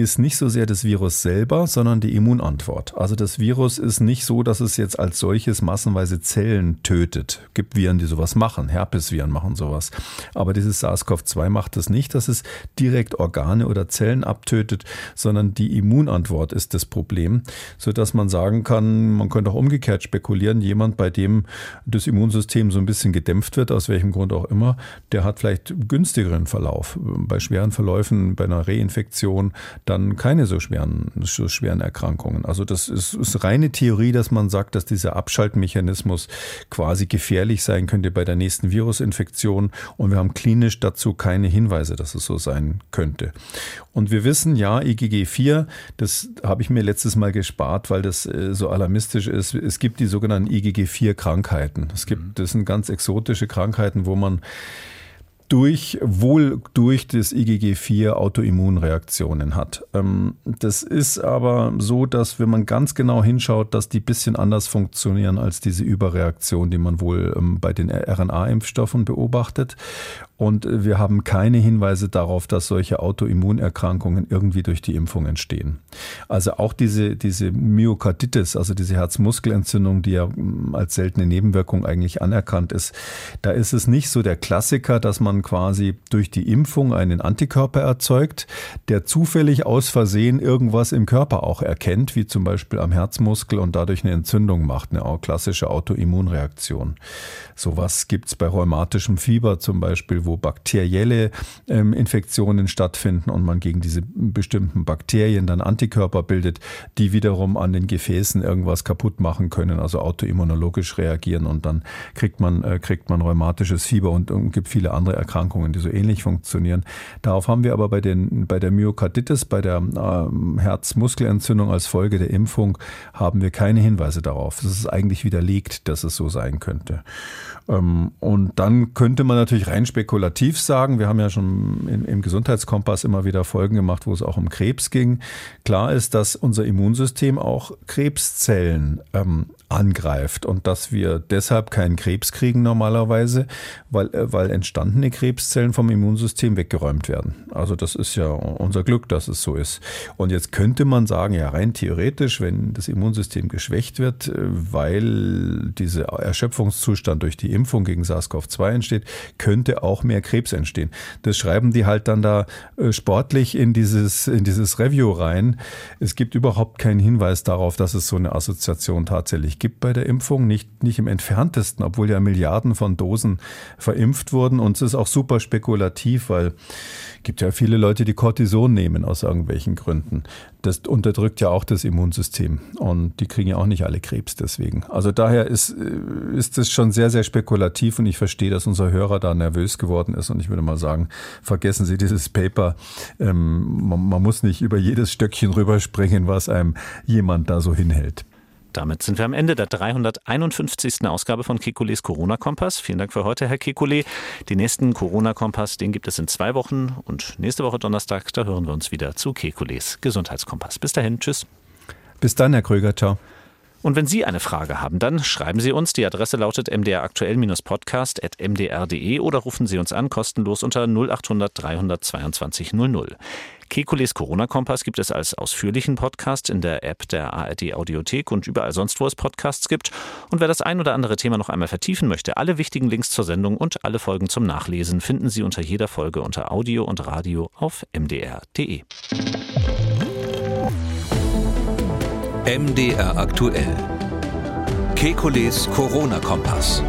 ist nicht so sehr das Virus selber, sondern die Immunantwort. Also das Virus ist nicht so, dass es jetzt als solches massenweise Zellen tötet. Gibt Viren, die sowas machen. Herpesviren machen sowas. Aber dieses SARS-CoV-2 macht das nicht, dass es direkt Organe oder Zellen abtötet, sondern die Immunantwort ist das Problem, sodass man sagen kann, man könnte auch umgekehrt spekulieren, jemand, bei dem das Immunsystem so ein bisschen gedämpft wird, aus welchem Grund auch immer, der hat vielleicht günstigeren Verlauf. Bei schweren Verläufen, bei einer Reinfektion, dann keine so schweren, so schweren Erkrankungen. Also das ist, ist reine Theorie, dass man sagt, dass dieser Abschaltmechanismus quasi gefährlich sein könnte bei der nächsten Virusinfektion. Und wir haben klinisch dazu keine Hinweise, dass es so sein könnte. Und wir wissen, ja, IgG4, das habe ich mir letztes Mal gespart, weil das äh, so alarmistisch ist. Es gibt die sogenannten IgG4-Krankheiten. Es gibt, mhm. das sind ganz exotische Krankheiten, wo man durch, wohl durch das IgG4 Autoimmunreaktionen hat. Ähm, das ist aber so, dass wenn man ganz genau hinschaut, dass die bisschen anders funktionieren als diese Überreaktion, die man wohl ähm, bei den RNA-Impfstoffen beobachtet. Und wir haben keine Hinweise darauf, dass solche Autoimmunerkrankungen irgendwie durch die Impfung entstehen. Also auch diese, diese Myokarditis, also diese Herzmuskelentzündung, die ja mm, als seltene Nebenwirkung eigentlich anerkannt ist, da ist es nicht so der Klassiker, dass man quasi durch die Impfung einen Antikörper erzeugt, der zufällig aus Versehen irgendwas im Körper auch erkennt, wie zum Beispiel am Herzmuskel und dadurch eine Entzündung macht, eine klassische Autoimmunreaktion. Sowas gibt's bei rheumatischem Fieber zum Beispiel, wo bakterielle ähm, Infektionen stattfinden und man gegen diese bestimmten Bakterien dann Antikörper bildet, die wiederum an den Gefäßen irgendwas kaputt machen können, also autoimmunologisch reagieren und dann kriegt man, äh, kriegt man rheumatisches Fieber und, und gibt viele andere Erkrankungen, die so ähnlich funktionieren. Darauf haben wir aber bei, den, bei der Myokarditis, bei der äh, Herzmuskelentzündung als Folge der Impfung, haben wir keine Hinweise darauf. Es ist eigentlich widerlegt, dass es so sein könnte. Ähm, und dann könnte man natürlich rein spekulativ sagen, wir haben ja schon im Gesundheitskompass immer wieder Folgen gemacht, wo es auch um Krebs ging. Klar ist, dass unser Immunsystem auch Krebszellen ähm, angreift und dass wir deshalb keinen Krebs kriegen normalerweise, weil, äh, weil entstandene Krebszellen vom Immunsystem weggeräumt werden. Also das ist ja unser Glück, dass es so ist. Und jetzt könnte man sagen, ja rein theoretisch, wenn das Immunsystem geschwächt wird, äh, weil dieser Erschöpfungszustand durch die Impfung gegen SARS-CoV-2 entsteht, könnte auch mehr Krebs entstehen. Das schreiben die halt dann da äh, sportlich in dieses, in dieses Review rein. Es gibt überhaupt keinen Hinweis darauf, dass es so eine Assoziation tatsächlich gibt bei der Impfung, nicht, nicht im entferntesten, obwohl ja Milliarden von Dosen verimpft wurden. Und es ist auch super spekulativ, weil es gibt ja viele Leute, die Cortison nehmen aus irgendwelchen Gründen. Das unterdrückt ja auch das Immunsystem und die kriegen ja auch nicht alle Krebs deswegen. Also daher ist, ist es schon sehr, sehr spekulativ und ich verstehe, dass unser Hörer da nervös geworden ist und ich würde mal sagen, vergessen Sie dieses Paper. Ähm, man, man muss nicht über jedes Stöckchen rüberspringen, was einem jemand da so hinhält. Damit sind wir am Ende der 351. Ausgabe von Kekules Corona-Kompass. Vielen Dank für heute, Herr Kekule. Den nächsten Corona-Kompass, den gibt es in zwei Wochen. Und nächste Woche Donnerstag, da hören wir uns wieder zu Kekules Gesundheitskompass. Bis dahin, tschüss. Bis dann, Herr Kröger, ciao. Und wenn Sie eine Frage haben, dann schreiben Sie uns. Die Adresse lautet mdraktuell-podcast.mdr.de oder rufen Sie uns an, kostenlos unter 0800 322 00. Kekules Corona-Kompass gibt es als ausführlichen Podcast in der App der ARD Audiothek und überall sonst, wo es Podcasts gibt. Und wer das ein oder andere Thema noch einmal vertiefen möchte, alle wichtigen Links zur Sendung und alle Folgen zum Nachlesen finden Sie unter jeder Folge unter Audio und Radio auf mdr.de. MDR aktuell. Kekules Corona-Kompass.